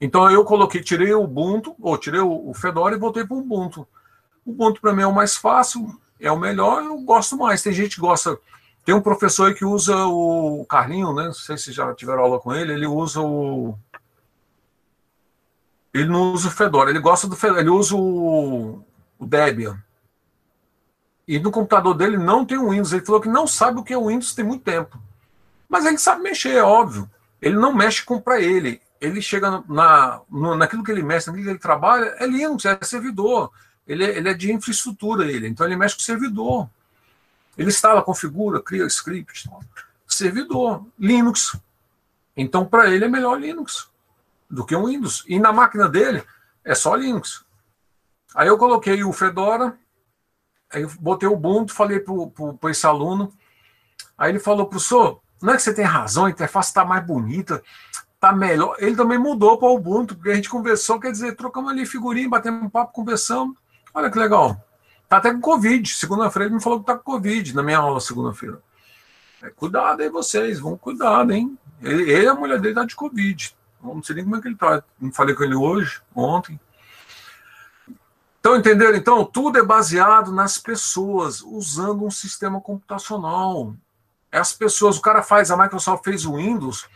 Speaker 1: Então eu coloquei, tirei o Ubuntu, ou tirei o Fedora e voltei para o Ubuntu. O Ubuntu para mim é o mais fácil, é o melhor, eu gosto mais. Tem gente que gosta. Tem um professor aí que usa o Carlinho, né? Não sei se já tiveram aula com ele, ele usa o. Ele não usa o Fedora, ele gosta do Fedora, ele usa o, Debian. E no computador dele não tem o Windows. Ele falou que não sabe o que é o Windows tem muito tempo. Mas ele sabe mexer, é óbvio. Ele não mexe com para ele. Ele chega na, naquilo que ele mexe, naquilo que ele trabalha, é Linux, é servidor. Ele é, ele é de infraestrutura, ele. Então ele mexe com servidor. Ele instala, configura, cria script. Servidor. Linux. Então, para ele é melhor Linux do que o Windows. E na máquina dele é só Linux. Aí eu coloquei o Fedora, Aí eu botei o Ubuntu, falei para esse aluno. Aí ele falou, professor, não é que você tem razão, a interface está mais bonita, está melhor. Ele também mudou para o Ubuntu, porque a gente conversou, quer dizer, trocamos ali figurinha, batemos um papo, conversamos. Olha que legal. Tá até com Covid. Segunda-feira ele me falou que tá com Covid na minha aula segunda-feira. É, cuidado aí vocês, vão cuidado, hein? Ele, ele a mulher dele tá de Covid. Não sei nem como é que ele tá. Não falei com ele hoje, ontem. Então, entenderam? Então, tudo é baseado nas pessoas, usando um sistema computacional. As pessoas, o cara faz, a Microsoft fez o Windows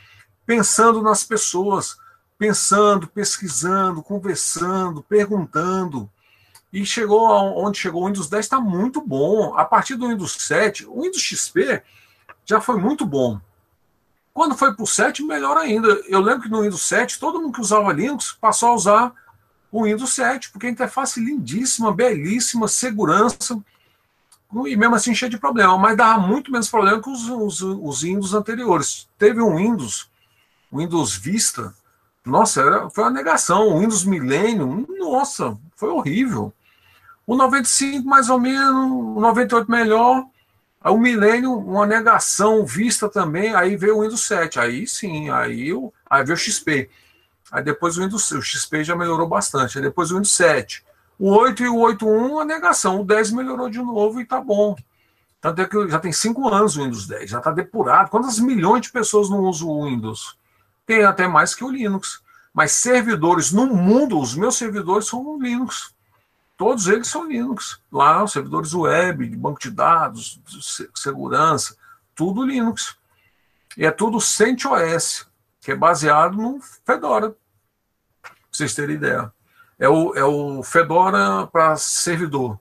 Speaker 1: pensando nas pessoas, pensando, pesquisando, conversando, perguntando. E chegou onde chegou o Windows 10 está muito bom. A partir do Windows 7, o Windows XP já foi muito bom. Quando foi para o 7, melhor ainda. Eu lembro que no Windows 7, todo mundo que usava Linux passou a usar o Windows 7, porque a interface lindíssima, belíssima, segurança, e mesmo assim cheia de problema, mas dava muito menos problema que os, os, os Windows anteriores. Teve um Windows, o Windows Vista, nossa, era, foi uma negação. O Windows Millennium, nossa, foi horrível. O 95 mais ou menos, o 98 melhor, o Millennium, uma negação, Vista também, aí veio o Windows 7, aí sim, aí, o, aí veio o XP. Aí depois o Windows, o XP já melhorou bastante. Aí depois o Windows 7. O 8 e o 8.1, a negação. O 10 melhorou de novo e tá bom. Tanto é que já tem 5 anos o Windows 10, já está depurado. Quantas milhões de pessoas não usam o Windows? Tem até mais que o Linux. Mas servidores no mundo, os meus servidores são Linux. Todos eles são Linux. Lá, os servidores web, banco de dados, segurança, tudo Linux. E é tudo CentOS, que é baseado no Fedora vocês terem ideia. É o, é o Fedora para servidor.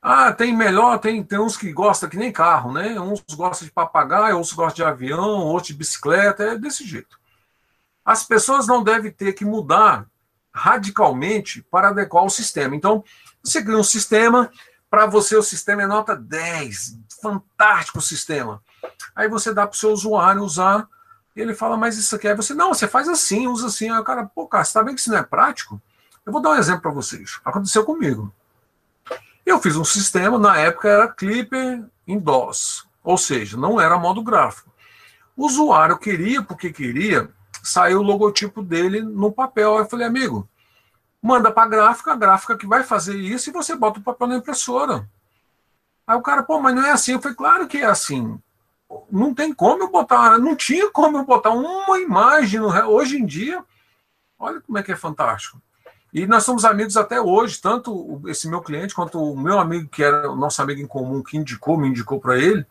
Speaker 1: Ah, tem melhor, tem, tem uns que gostam que nem carro, né? Uns gostam de papagaio, outros gostam de avião, outros de bicicleta, é desse jeito. As pessoas não devem ter que mudar radicalmente para adequar o sistema. Então, você cria um sistema, para você o sistema é nota 10, fantástico sistema. Aí você dá para o seu usuário usar ele fala, mas isso aqui é você. Não, você faz assim, usa assim. Aí o cara, pô, cara, você tá vendo que isso não é prático? Eu vou dar um exemplo para vocês. Aconteceu comigo. Eu fiz um sistema, na época era Clipper em DOS, ou seja, não era modo gráfico. O usuário queria, porque queria, saiu o logotipo dele no papel. Eu falei, amigo, manda para a gráfica, a gráfica que vai fazer isso, e você bota o papel na impressora. Aí o cara, pô, mas não é assim. Eu falei, claro que é assim não tem como eu botar, não tinha como eu botar uma imagem. No, hoje em dia, olha como é que é fantástico. E nós somos amigos até hoje, tanto esse meu cliente quanto o meu amigo, que era o nosso amigo em comum, que indicou, me indicou para ele.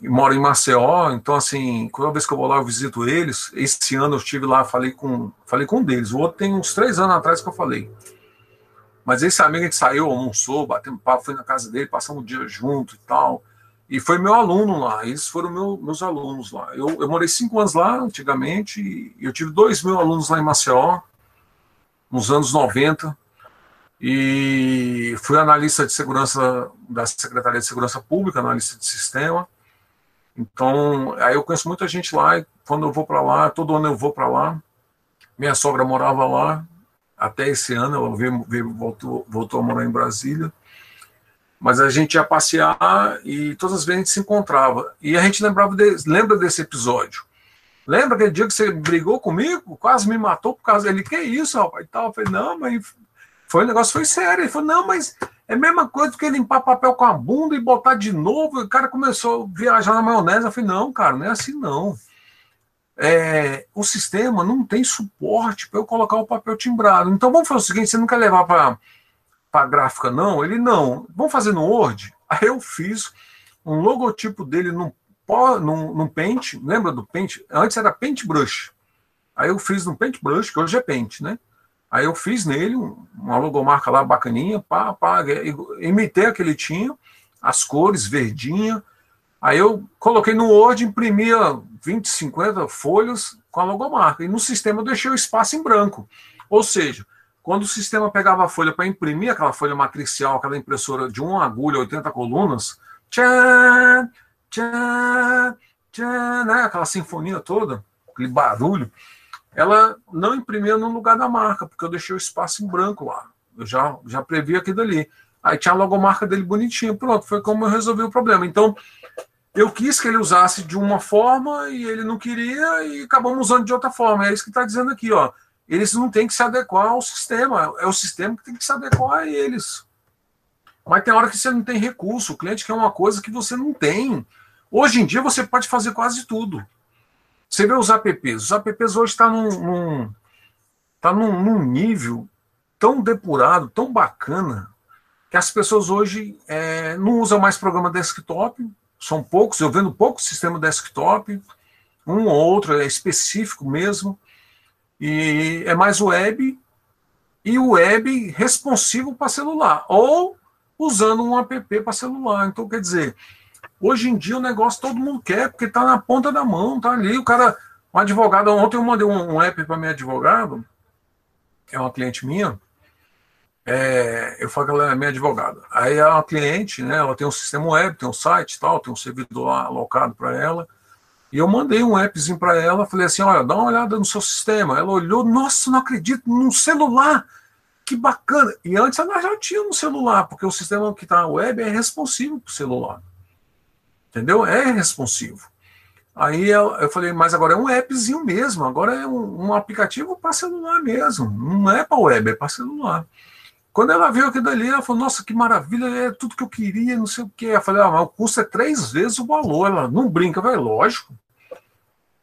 Speaker 1: Moro em Maceió, então assim, toda vez que eu vou lá eu visito eles. Esse ano eu estive lá, falei com, falei com um deles. O outro tem uns três anos atrás que eu falei. Mas esse amigo a gente saiu, almoçou, batemos papo, fui na casa dele, passamos um dia junto e tal. E foi meu aluno lá, eles foram meu, meus alunos lá. Eu, eu morei cinco anos lá antigamente, e eu tive dois mil alunos lá em Maceió, nos anos 90, e fui analista de segurança da Secretaria de Segurança Pública, analista de sistema. Então, aí eu conheço muita gente lá, e quando eu vou para lá, todo ano eu vou para lá. Minha sogra morava lá, até esse ano, ela veio, veio, voltou, voltou a morar em Brasília. Mas a gente ia passear e todas as vezes a gente se encontrava. E a gente lembrava de, lembra desse episódio. Lembra aquele dia que você brigou comigo? Quase me matou por causa dele. Que isso, rapaz? E tal. Eu falei, não, mas foi, o negócio foi sério. Ele falou, não, mas é a mesma coisa que limpar papel com a bunda e botar de novo. O cara começou a viajar na maionese. Eu falei, não, cara, não é assim não. É, o sistema não tem suporte para eu colocar o papel timbrado. Então vamos fazer o seguinte: você não quer levar para a gráfica, não? Ele não. Vamos fazer no Word? Aí eu fiz um logotipo dele num, num, num Paint, lembra do Paint? Antes era Paintbrush. Aí eu fiz no Paintbrush, que hoje é Paint, né? Aí eu fiz nele uma logomarca lá bacaninha, pá, pá, imitei a que ele tinha, as cores, verdinha. Aí eu coloquei no Word, imprimia 20, 50 folhas com a logomarca. E no sistema eu deixei o espaço em branco. Ou seja, quando o sistema pegava a folha para imprimir aquela folha matricial, aquela impressora de uma agulha, 80 colunas, tchan, tchan, tchan, né? aquela sinfonia toda, aquele barulho, ela não imprimia no lugar da marca, porque eu deixei o espaço em branco lá. Eu já, já previ aquilo ali. Aí tinha a logomarca dele bonitinho. Pronto, foi como eu resolvi o problema. Então, eu quis que ele usasse de uma forma e ele não queria e acabamos usando de outra forma. É isso que está dizendo aqui, ó. Eles não têm que se adequar ao sistema, é o sistema que tem que se adequar a eles. Mas tem hora que você não tem recurso, o cliente quer uma coisa que você não tem. Hoje em dia você pode fazer quase tudo. Você vê os apps, os apps hoje estão tá num, num, tá num, num nível tão depurado, tão bacana, que as pessoas hoje é, não usam mais programa desktop, são poucos, eu vendo pouco sistema desktop, um ou outro é específico mesmo, e é mais web, e o web responsivo para celular, ou usando um app para celular. Então, quer dizer, hoje em dia o negócio todo mundo quer, porque está na ponta da mão, tá ali. O cara, um advogado, ontem eu mandei um, um app para meu advogado, que é uma cliente minha, é, eu falo que ela é minha advogada. Aí é uma cliente, né, ela tem um sistema web, tem um site tal, tem um servidor alocado para ela. E eu mandei um appzinho para ela, falei assim: olha, dá uma olhada no seu sistema. Ela olhou, nossa, não acredito, num celular, que bacana. E antes ela já tinha no celular, porque o sistema que está na web é responsivo para o celular. Entendeu? É responsivo. Aí eu, eu, falei, mas agora é um appzinho mesmo, agora é um, um aplicativo para celular mesmo, não é para web, é para celular. Quando ela viu aquilo dali, ela falou: Nossa, que maravilha, é tudo que eu queria, não sei o quê. Eu falei: Ah, mas o custo é três vezes o valor. Ela não brinca, vai, lógico.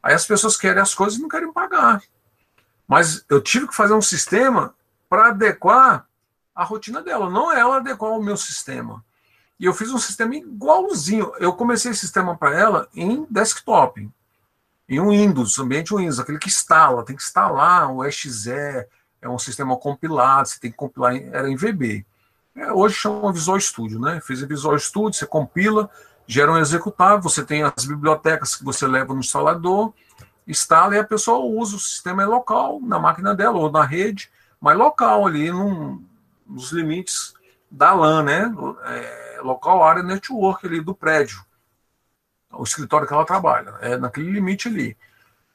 Speaker 1: Aí as pessoas querem as coisas e não querem pagar. Mas eu tive que fazer um sistema para adequar a rotina dela, não ela adequar o meu sistema. E eu fiz um sistema igualzinho. Eu comecei esse sistema para ela em desktop, em um Windows, ambiente Windows, aquele que instala, tem que instalar o exe, é um sistema compilado, você tem que compilar, era em VB. É, hoje chama Visual Studio, né? Fiz em Visual Studio, você compila, gera um executável, você tem as bibliotecas que você leva no instalador, instala e a pessoa usa o sistema é local, na máquina dela ou na rede, mas local ali, num, nos limites da LAN, né? É, local área network ali do prédio, o escritório que ela trabalha, é naquele limite ali.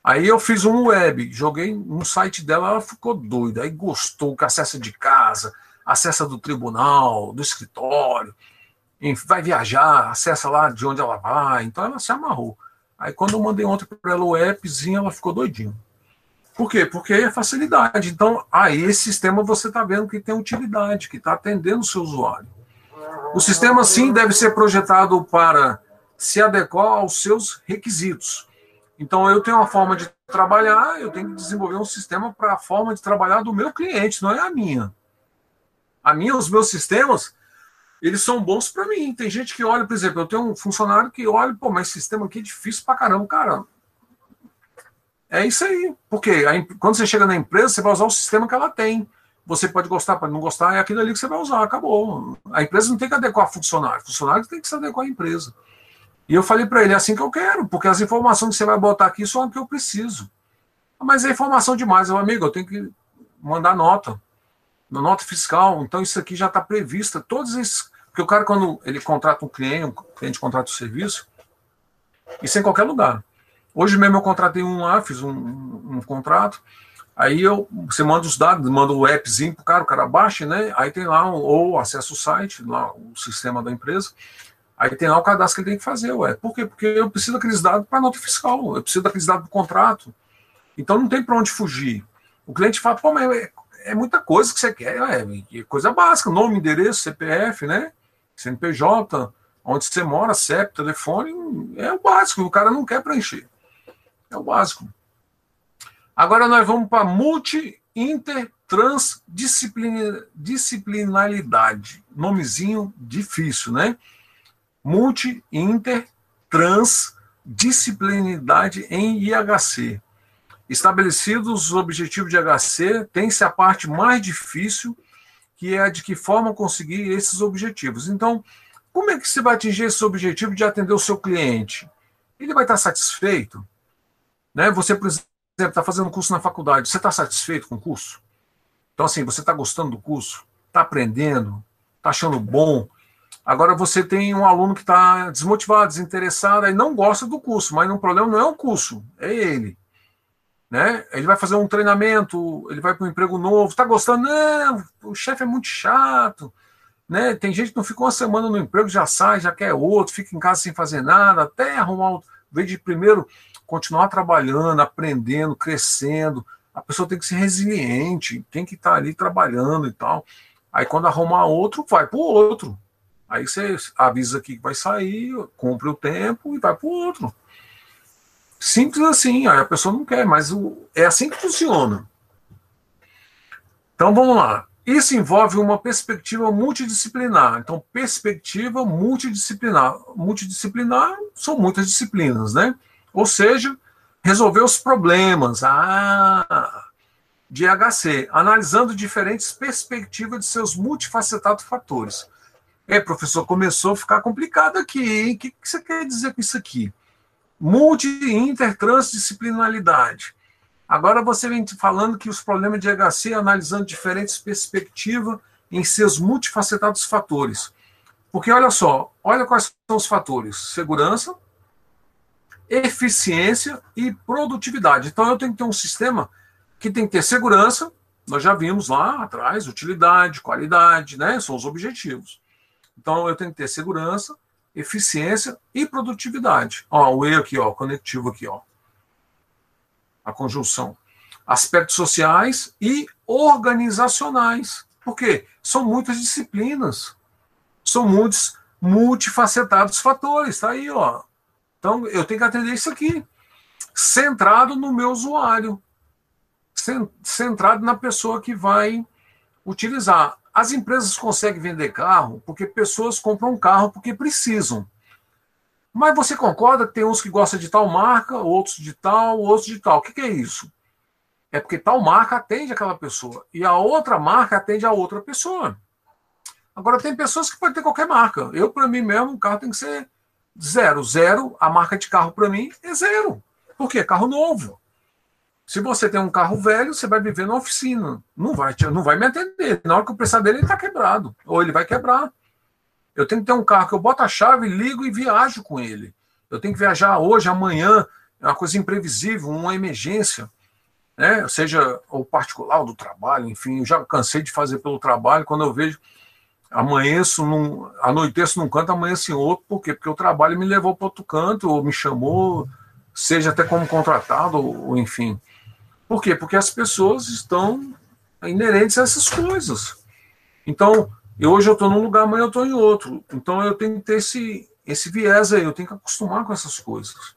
Speaker 1: Aí eu fiz um web, joguei no site dela, ela ficou doida. Aí gostou que acessa de casa, acessa do tribunal, do escritório, vai viajar, acessa lá de onde ela vai. Então ela se amarrou. Aí quando eu mandei ontem para ela o appzinho, ela ficou doidinha. Por quê? Porque é facilidade. Então, aí esse sistema você está vendo que tem utilidade, que está atendendo o seu usuário. O sistema, sim, deve ser projetado para se adequar aos seus requisitos. Então eu tenho uma forma de trabalhar, eu tenho que desenvolver um sistema para a forma de trabalhar do meu cliente, não é a minha. A minha, os meus sistemas, eles são bons para mim. Tem gente que olha, por exemplo, eu tenho um funcionário que olha, pô, mas esse sistema aqui é difícil para caramba, cara. É isso aí. Porque quando você chega na empresa, você vai usar o sistema que ela tem. Você pode gostar, pode não gostar, é aquilo ali que você vai usar, acabou. A empresa não tem que adequar funcionário, funcionário tem que se adequar à empresa. E eu falei para ele, é assim que eu quero, porque as informações que você vai botar aqui são as que eu preciso. Mas é informação demais, meu amigo, eu tenho que mandar nota, nota fiscal, então isso aqui já está prevista, todos esses, porque o cara quando ele contrata um cliente, um cliente contrata o um serviço, isso é em qualquer lugar. Hoje mesmo eu contratei um lá, fiz um, um, um contrato, aí eu, você manda os dados, manda o appzinho pro cara, o cara baixa, né, aí tem lá, ou acessa o site, lá, o sistema da empresa, Aí tem lá o cadastro que ele tem que fazer, ué. Por quê? Porque eu preciso daqueles dados para nota fiscal, eu preciso daqueles dados do contrato. Então não tem para onde fugir. O cliente fala, pô, mas é, é muita coisa que você quer, é, coisa básica, nome, endereço, CPF, né? CNPJ, onde você mora, CEP, telefone, é o básico, o cara não quer preencher. É o básico. Agora nós vamos para multi, inter, trans, disciplinaridade. Nomezinho difícil, né? multi, inter, trans, disciplinidade em IHC. Estabelecidos os objetivos de HC, tem-se a parte mais difícil, que é a de que forma conseguir esses objetivos. Então, como é que você vai atingir esse objetivo de atender o seu cliente? Ele vai estar satisfeito? Né? Você, por exemplo, está fazendo curso na faculdade, você está satisfeito com o curso? Então, assim, você está gostando do curso? Está aprendendo? Está achando bom? Agora você tem um aluno que está desmotivado, desinteressado, e não gosta do curso, mas o problema não é o curso, é ele. Né? Ele vai fazer um treinamento, ele vai para um emprego novo, está gostando? Não, o chefe é muito chato. Né? Tem gente que não fica uma semana no emprego, já sai, já quer outro, fica em casa sem fazer nada, até arrumar vez de primeiro continuar trabalhando, aprendendo, crescendo, a pessoa tem que ser resiliente, tem que estar tá ali trabalhando e tal. Aí quando arrumar outro, vai para o outro. Aí você avisa que vai sair, cumpre o tempo e vai para o outro. Simples assim, aí a pessoa não quer, mas o, é assim que funciona. Então vamos lá. Isso envolve uma perspectiva multidisciplinar. Então, perspectiva multidisciplinar. Multidisciplinar são muitas disciplinas, né? Ou seja, resolver os problemas ah, de HC, analisando diferentes perspectivas de seus multifacetados fatores. É, professor, começou a ficar complicado aqui, O que, você quer dizer com isso aqui? Multi, inter, transdisciplinaridade. Agora você vem falando que os problemas de HC analisando diferentes perspectivas em seus multifacetados fatores. Porque olha só, olha quais são os fatores: segurança, eficiência e produtividade. Então eu tenho que ter um sistema que tem que ter segurança, nós já vimos lá atrás, utilidade, qualidade, né? São os objetivos. Então eu tenho que ter segurança, eficiência e produtividade. Ó, o E aqui, ó, conectivo aqui, ó. A conjunção. Aspectos sociais e organizacionais. Por quê? São muitas disciplinas. São muitos multifacetados fatores. Tá aí, ó. Então eu tenho que atender isso aqui. Centrado no meu usuário. Centrado na pessoa que vai utilizar. As empresas conseguem vender carro porque pessoas compram carro porque precisam. Mas você concorda que tem uns que gostam de tal marca, outros de tal, outros de tal. O que, que é isso? É porque tal marca atende aquela pessoa e a outra marca atende a outra pessoa. Agora, tem pessoas que podem ter qualquer marca. Eu, para mim mesmo, o carro tem que ser zero. Zero, a marca de carro para mim é zero. Por quê? Carro novo. Se você tem um carro velho, você vai viver na oficina. Não vai, não vai me atender. Na hora que o preço dele está quebrado. Ou ele vai quebrar. Eu tenho que ter um carro que eu boto a chave, ligo e viajo com ele. Eu tenho que viajar hoje, amanhã. É uma coisa imprevisível, uma emergência. Né? Seja o particular, do trabalho, enfim. Eu já cansei de fazer pelo trabalho. Quando eu vejo amanheço num, anoiteço num canto, amanheço em outro. Por quê? Porque o trabalho me levou para outro canto, ou me chamou, seja até como contratado, ou enfim. Por quê? Porque as pessoas estão inerentes a essas coisas. Então, eu, hoje eu estou num lugar, amanhã eu estou em outro. Então eu tenho que ter esse, esse viés aí, eu tenho que acostumar com essas coisas.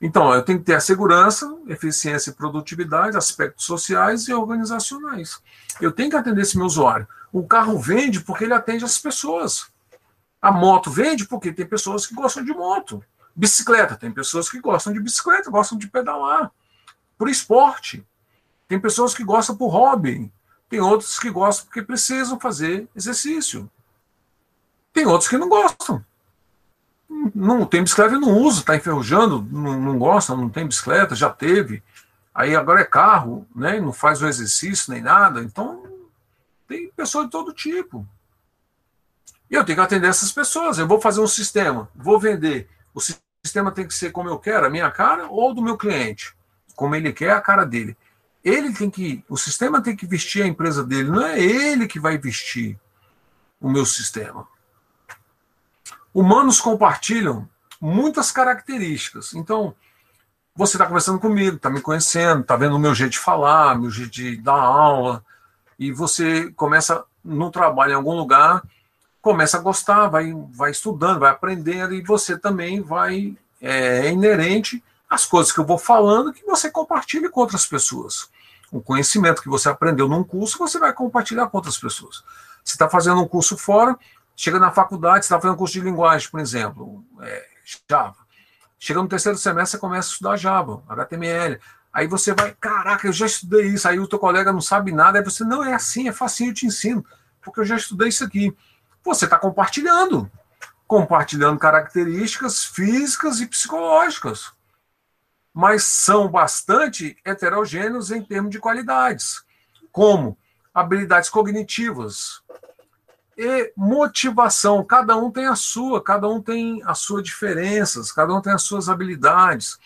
Speaker 1: Então, eu tenho que ter a segurança, eficiência e produtividade, aspectos sociais e organizacionais. Eu tenho que atender esse meu usuário. O carro vende porque ele atende as pessoas. A moto vende porque tem pessoas que gostam de moto. Bicicleta, tem pessoas que gostam de bicicleta, gostam de pedalar. Por esporte. Tem pessoas que gostam por hobby. Tem outros que gostam porque precisam fazer exercício. Tem outros que não gostam. Não tem bicicleta e não usa, está enferrujando, não, não gosta, não tem bicicleta, já teve. Aí agora é carro, né? Não faz o exercício nem nada. Então, tem pessoas de todo tipo. E eu tenho que atender essas pessoas. Eu vou fazer um sistema, vou vender. O sistema tem que ser como eu quero, a minha cara ou do meu cliente. Como ele quer, a cara dele. Ele tem que. O sistema tem que vestir a empresa dele, não é ele que vai vestir o meu sistema. Humanos compartilham muitas características. Então, você está conversando comigo, está me conhecendo, está vendo o meu jeito de falar, meu jeito de dar aula, e você começa no trabalho em algum lugar começa a gostar, vai, vai estudando, vai aprendendo, e você também vai. É, é inerente às coisas que eu vou falando que você compartilha com outras pessoas. O conhecimento que você aprendeu num curso, você vai compartilhar com outras pessoas. Você está fazendo um curso fora, chega na faculdade, você está fazendo curso de linguagem, por exemplo, é, Java. Chega no terceiro semestre, você começa a estudar Java, HTML. Aí você vai, caraca, eu já estudei isso. Aí o teu colega não sabe nada. Aí você, não, é assim, é facinho, eu te ensino. Porque eu já estudei isso aqui você está compartilhando. Compartilhando características físicas e psicológicas. Mas são bastante heterogêneos em termos de qualidades, como habilidades cognitivas e motivação. Cada um tem a sua, cada um tem as suas diferenças, cada um tem as suas habilidades.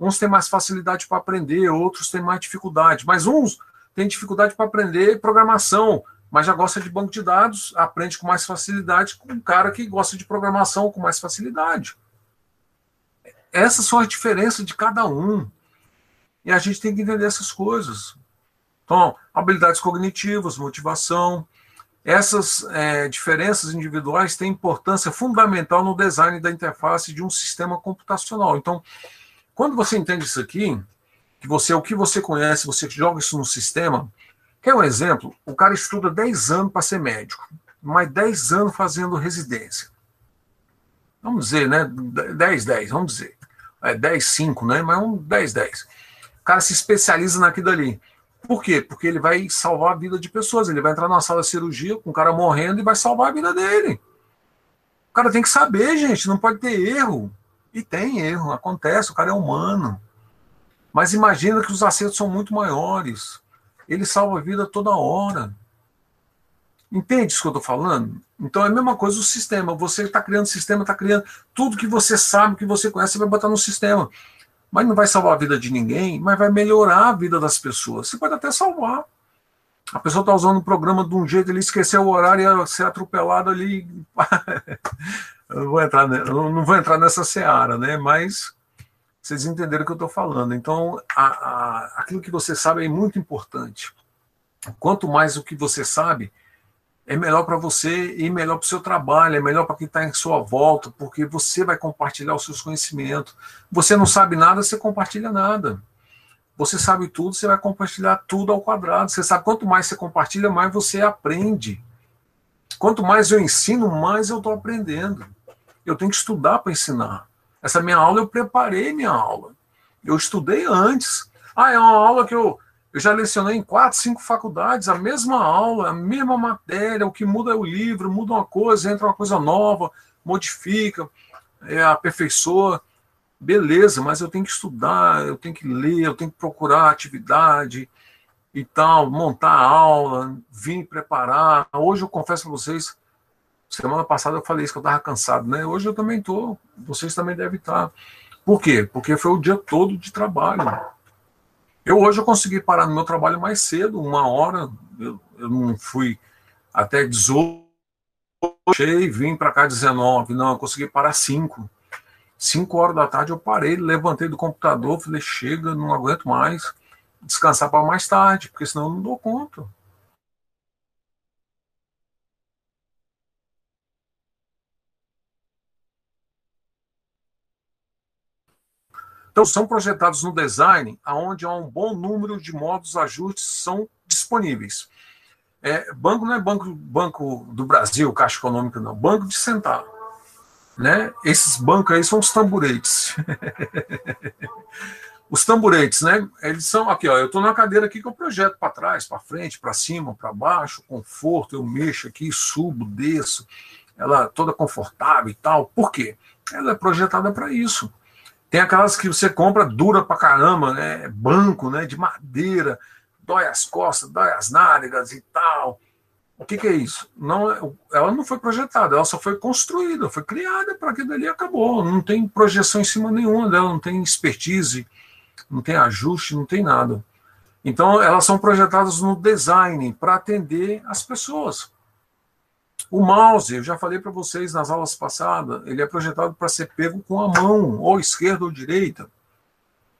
Speaker 1: Uns têm mais facilidade para aprender, outros têm mais dificuldade. Mas uns têm dificuldade para aprender programação, mas já gosta de banco de dados, aprende com mais facilidade com um cara que gosta de programação com mais facilidade. Essas são as diferenças de cada um. E a gente tem que entender essas coisas. Então, habilidades cognitivas, motivação, essas é, diferenças individuais têm importância fundamental no design da interface de um sistema computacional. Então, quando você entende isso aqui, que você o que você conhece, você joga isso no sistema, Quer um exemplo? O cara estuda 10 anos para ser médico, mais 10 anos fazendo residência. Vamos dizer, né? 10, 10, vamos dizer. É 10, 5, né? Mas um 10, 10. O cara se especializa naquilo ali. Por quê? Porque ele vai salvar a vida de pessoas. Ele vai entrar numa sala de cirurgia com o cara morrendo e vai salvar a vida dele. O cara tem que saber, gente, não pode ter erro. E tem erro, acontece, o cara é humano. Mas imagina que os acertos são muito maiores ele salva a vida toda hora. Entende isso que eu estou falando? Então é a mesma coisa o sistema. Você está criando sistema, está criando tudo que você sabe, que você conhece, você vai botar no sistema. Mas não vai salvar a vida de ninguém, mas vai melhorar a vida das pessoas. Você pode até salvar. A pessoa está usando o programa de um jeito, ele esqueceu o horário e ia ser atropelado ali. eu não vou entrar, não vou entrar nessa seara, né? Mas vocês entenderam o que eu estou falando. Então, a, a, aquilo que você sabe é muito importante. Quanto mais o que você sabe, é melhor para você e melhor para o seu trabalho, é melhor para quem está em sua volta, porque você vai compartilhar os seus conhecimentos. Você não sabe nada, você compartilha nada. Você sabe tudo, você vai compartilhar tudo ao quadrado. Você sabe quanto mais você compartilha, mais você aprende. Quanto mais eu ensino, mais eu estou aprendendo. Eu tenho que estudar para ensinar. Essa minha aula eu preparei minha aula. Eu estudei antes. Ah, é uma aula que eu, eu já lecionei em quatro, cinco faculdades, a mesma aula, a mesma matéria, o que muda é o livro, muda uma coisa, entra uma coisa nova, modifica, é, aperfeiçoa. Beleza, mas eu tenho que estudar, eu tenho que ler, eu tenho que procurar atividade e tal, montar a aula, vir preparar. Hoje eu confesso a vocês, Semana passada eu falei isso, que eu estava cansado, né? Hoje eu também estou, vocês também devem estar. Por quê? Porque foi o dia todo de trabalho. Eu hoje eu consegui parar no meu trabalho mais cedo, uma hora, eu, eu não fui até 18, e vim para cá 19, não, eu consegui parar 5. 5 horas da tarde eu parei, levantei do computador, falei, chega, não aguento mais, descansar para mais tarde, porque senão eu não dou conta. Então, são projetados no design, onde há um bom número de modos ajustes são disponíveis. É, banco não é banco, banco do Brasil, Caixa Econômica, não. Banco de sentar. Né? Esses bancos aí são os tamburetes. os tamburetes, né? Eles são aqui, ó. Eu estou na cadeira aqui que eu projeto para trás, para frente, para cima, para baixo, conforto. Eu mexo aqui, subo, desço. Ela toda confortável e tal. Por quê? Ela é projetada para isso. Tem aquelas que você compra dura para caramba, né? Banco, né? De madeira dói as costas, dói as nádegas e tal. O que, que, é isso? Não, é, ela não foi projetada, ela só foi construída, foi criada para aquilo ali acabou. Não tem projeção em cima nenhuma dela, não tem expertise, não tem ajuste, não tem nada. Então, elas são projetadas no design para atender as pessoas. O mouse, eu já falei para vocês nas aulas passadas, ele é projetado para ser pego com a mão, ou esquerda ou direita.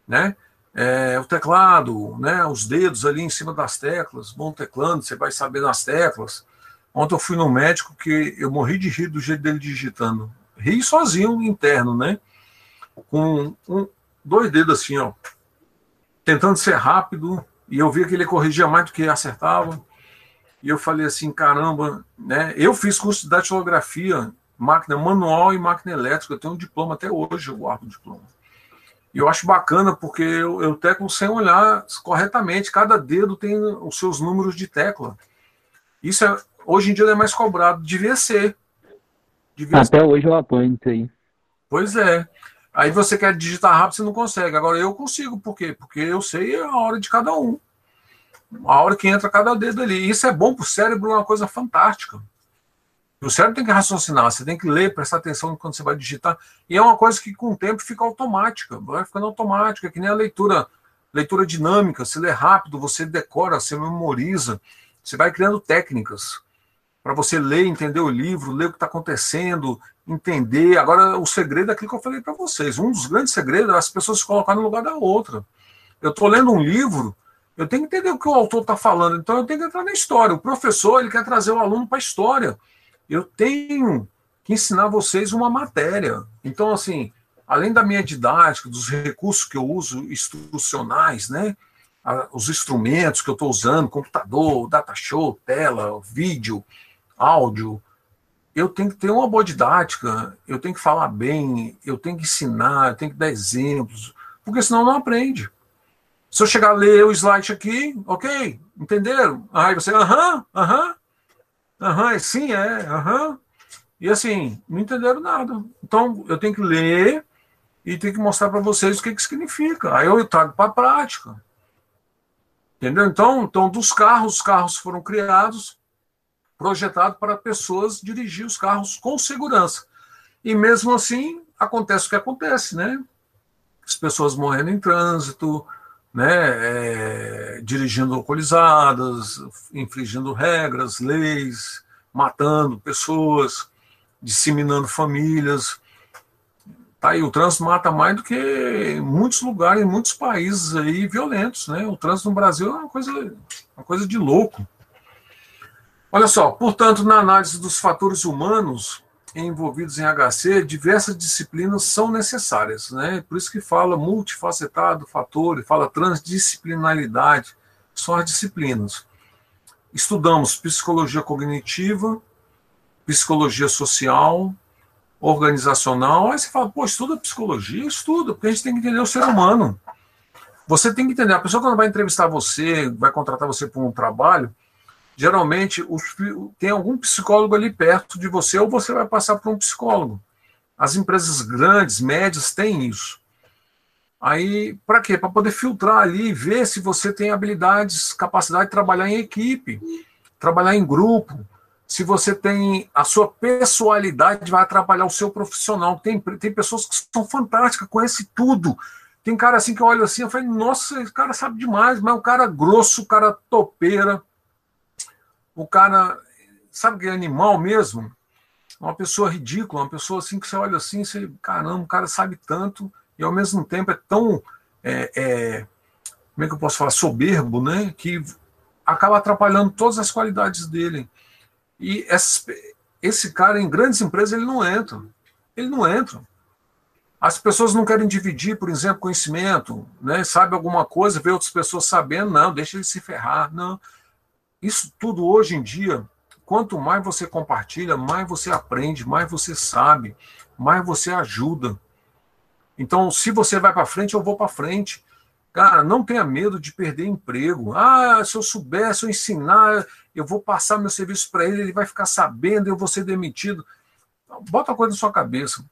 Speaker 1: Né? é, o teclado, né, os dedos ali em cima das teclas, bom teclando, você vai saber nas teclas. Ontem eu fui no médico que eu morri de rir do jeito dele digitando. Ri sozinho, interno, né? Com um, dois dedos assim, ó. Tentando ser rápido, e eu via que ele corrigia mais do que acertava. E eu falei assim, caramba, né? Eu fiz curso de datilografia, máquina manual e máquina elétrica. Eu tenho um diploma até hoje, eu guardo o diploma. E eu acho bacana porque eu, eu teclo sem olhar corretamente. Cada dedo tem os seus números de tecla. Isso é, hoje em dia não é mais cobrado. Devia ser.
Speaker 3: Devia Até ser. hoje eu apanho isso aí.
Speaker 1: Pois é. Aí você quer digitar rápido, você não consegue. Agora eu consigo, por quê? Porque eu sei a hora de cada um. A hora que entra cada dedo ali. Isso é bom para o cérebro, é uma coisa fantástica. O cérebro tem que raciocinar, você tem que ler, prestar atenção quando você vai digitar. E é uma coisa que com o tempo fica automática, vai ficando automática, que nem a leitura, leitura dinâmica. Você lê rápido, você decora, você memoriza, você vai criando técnicas para você ler, entender o livro, ler o que está acontecendo, entender. Agora, o segredo é aquilo que eu falei para vocês. Um dos grandes segredos é as pessoas se colocar no lugar da outra. Eu estou lendo um livro, eu tenho que entender o que o autor está falando, então eu tenho que entrar na história. O professor ele quer trazer o aluno para a história eu tenho que ensinar vocês uma matéria. Então, assim, além da minha didática, dos recursos que eu uso instrucionais, né? Os instrumentos que eu estou usando, computador, data show, tela, vídeo, áudio, eu tenho que ter uma boa didática, eu tenho que falar bem, eu tenho que ensinar, eu tenho que dar exemplos, porque senão não aprende. Se eu chegar a ler o slide aqui, ok, entenderam? Aí você, aham, aham, Aham, sim, é, aham. E assim, não entenderam nada. Então, eu tenho que ler e tenho que mostrar para vocês o que, que significa. Aí eu trago para a prática. Entendeu? Então, então, dos carros, os carros foram criados, projetados para pessoas dirigir os carros com segurança. E mesmo assim, acontece o que acontece, né? As pessoas morrendo em trânsito, né, é, dirigindo alcoolizadas, infringindo regras, leis, matando pessoas, disseminando famílias. Tá aí, o trânsito mata mais do que muitos lugares, em muitos países aí violentos, né? O trânsito no Brasil é uma coisa, uma coisa de louco. Olha só, portanto, na análise dos fatores humanos, envolvidos em HC, diversas disciplinas são necessárias, né? Por isso que fala multifacetado fator, fala transdisciplinaridade, são as disciplinas. Estudamos psicologia cognitiva, psicologia social, organizacional. Aí você fala, pô, estuda psicologia? Estuda, porque a gente tem que entender o ser humano. Você tem que entender, a pessoa quando vai entrevistar você, vai contratar você para um trabalho, geralmente os, tem algum psicólogo ali perto de você ou você vai passar por um psicólogo. As empresas grandes, médias, têm isso. Aí, para quê? Para poder filtrar ali e ver se você tem habilidades, capacidade de trabalhar em equipe, trabalhar em grupo, se você tem a sua pessoalidade, vai atrapalhar o seu profissional. Tem, tem pessoas que são fantásticas, conhecem tudo. Tem cara assim que olha assim, eu falo, nossa, esse cara sabe demais, mas é um cara grosso, cara topeira, o cara, sabe que é animal mesmo? Uma pessoa ridícula, uma pessoa assim que você olha assim, você, caramba, o cara sabe tanto e ao mesmo tempo é tão, é, é, como é que eu posso falar, soberbo, né? Que acaba atrapalhando todas as qualidades dele. E esse cara em grandes empresas ele não entra. Ele não entra. As pessoas não querem dividir, por exemplo, conhecimento, né? Sabe alguma coisa, vê outras pessoas sabendo, não, deixa ele se ferrar, não. Isso tudo hoje em dia, quanto mais você compartilha, mais você aprende, mais você sabe, mais você ajuda. Então, se você vai para frente, eu vou para frente. Cara, não tenha medo de perder emprego. Ah, se eu souber, se eu ensinar, eu vou passar meu serviço para ele, ele vai ficar sabendo, eu vou ser demitido. Bota a coisa na sua cabeça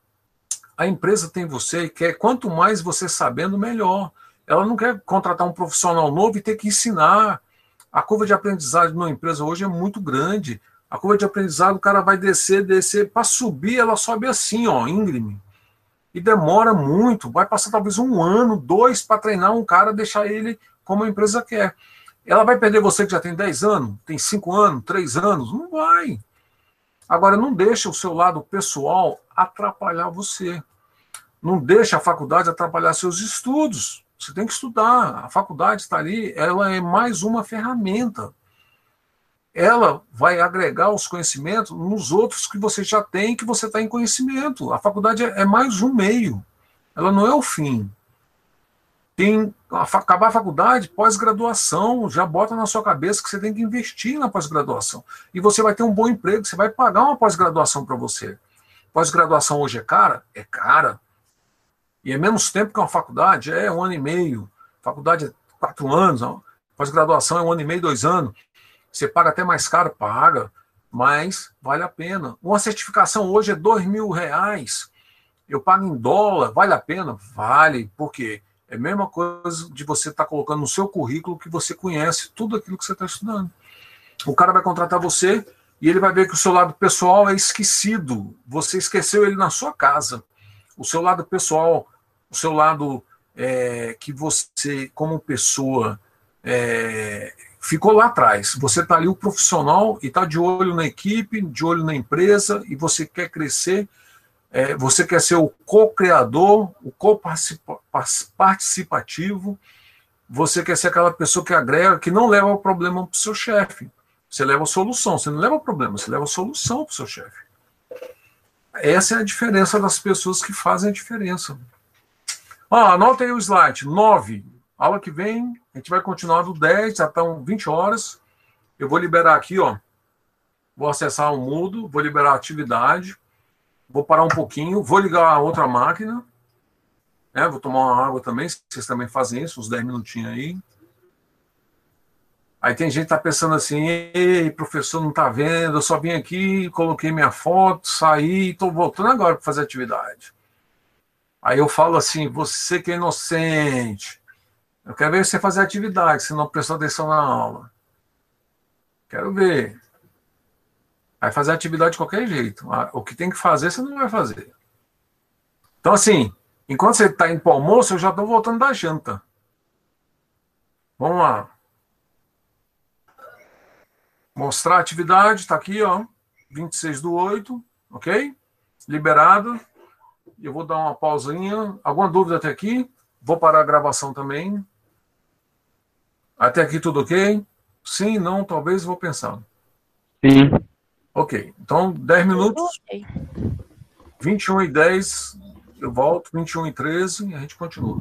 Speaker 1: a empresa tem você e quer quanto mais você sabendo, melhor. Ela não quer contratar um profissional novo e ter que ensinar. A curva de aprendizagem numa empresa hoje é muito grande. A curva de aprendizado, o cara vai descer, descer. Para subir, ela sobe assim, ó, íngreme. E demora muito. Vai passar talvez um ano, dois, para treinar um cara, deixar ele como a empresa quer. Ela vai perder você que já tem 10 anos, tem 5 anos, 3 anos? Não vai. Agora, não deixa o seu lado pessoal atrapalhar você. Não deixa a faculdade atrapalhar seus estudos. Você tem que estudar. A faculdade está ali, ela é mais uma ferramenta. Ela vai agregar os conhecimentos nos outros que você já tem, que você está em conhecimento. A faculdade é mais um meio. Ela não é o fim. Tem acabar a faculdade, pós-graduação, já bota na sua cabeça que você tem que investir na pós-graduação. E você vai ter um bom emprego, você vai pagar uma pós-graduação para você. Pós-graduação hoje é cara? É cara. E é menos tempo que uma faculdade, é um ano e meio. Faculdade é quatro anos, pós-graduação é um ano e meio, dois anos. Você paga até mais caro, paga, mas vale a pena. Uma certificação hoje é dois mil reais. Eu pago em dólar, vale a pena? Vale, por quê? É a mesma coisa de você estar tá colocando no seu currículo que você conhece tudo aquilo que você está estudando. O cara vai contratar você e ele vai ver que o seu lado pessoal é esquecido. Você esqueceu ele na sua casa o seu lado pessoal, o seu lado é, que você, como pessoa, é, ficou lá atrás. Você está ali o profissional e está de olho na equipe, de olho na empresa, e você quer crescer, é, você quer ser o co-criador, o co-participativo, você quer ser aquela pessoa que agrega, que não leva o problema para o seu chefe. Você leva a solução, você não leva o problema, você leva a solução para o seu chefe. Essa é a diferença das pessoas que fazem a diferença. Ah, anota aí o slide. 9. Aula que vem, a gente vai continuar do 10, já estão 20 horas. Eu vou liberar aqui, ó. Vou acessar o mudo, vou liberar a atividade. Vou parar um pouquinho, vou ligar a outra máquina. Né, vou tomar uma água também, vocês também fazem isso, uns 10 minutinhos aí. Aí tem gente que tá pensando assim, ei, professor, não tá vendo, eu só vim aqui, coloquei minha foto, saí, estou voltando agora para fazer atividade. Aí eu falo assim, você que é inocente, eu quero ver você fazer atividade, se não prestou atenção na aula. Quero ver. Vai fazer atividade de qualquer jeito. Ah, o que tem que fazer, você não vai fazer. Então, assim, enquanto você está indo para o almoço, eu já estou voltando da janta. Vamos lá. Mostrar a atividade, está aqui, ó, 26 do 8, ok? Liberado. Eu vou dar uma pausinha. Alguma dúvida até aqui? Vou parar a gravação também. Até aqui tudo ok? Sim, não, talvez vou pensar.
Speaker 3: Sim.
Speaker 1: Ok, então 10 minutos. Ok. 21 e 10, eu volto, 21 e 13 e a gente continua.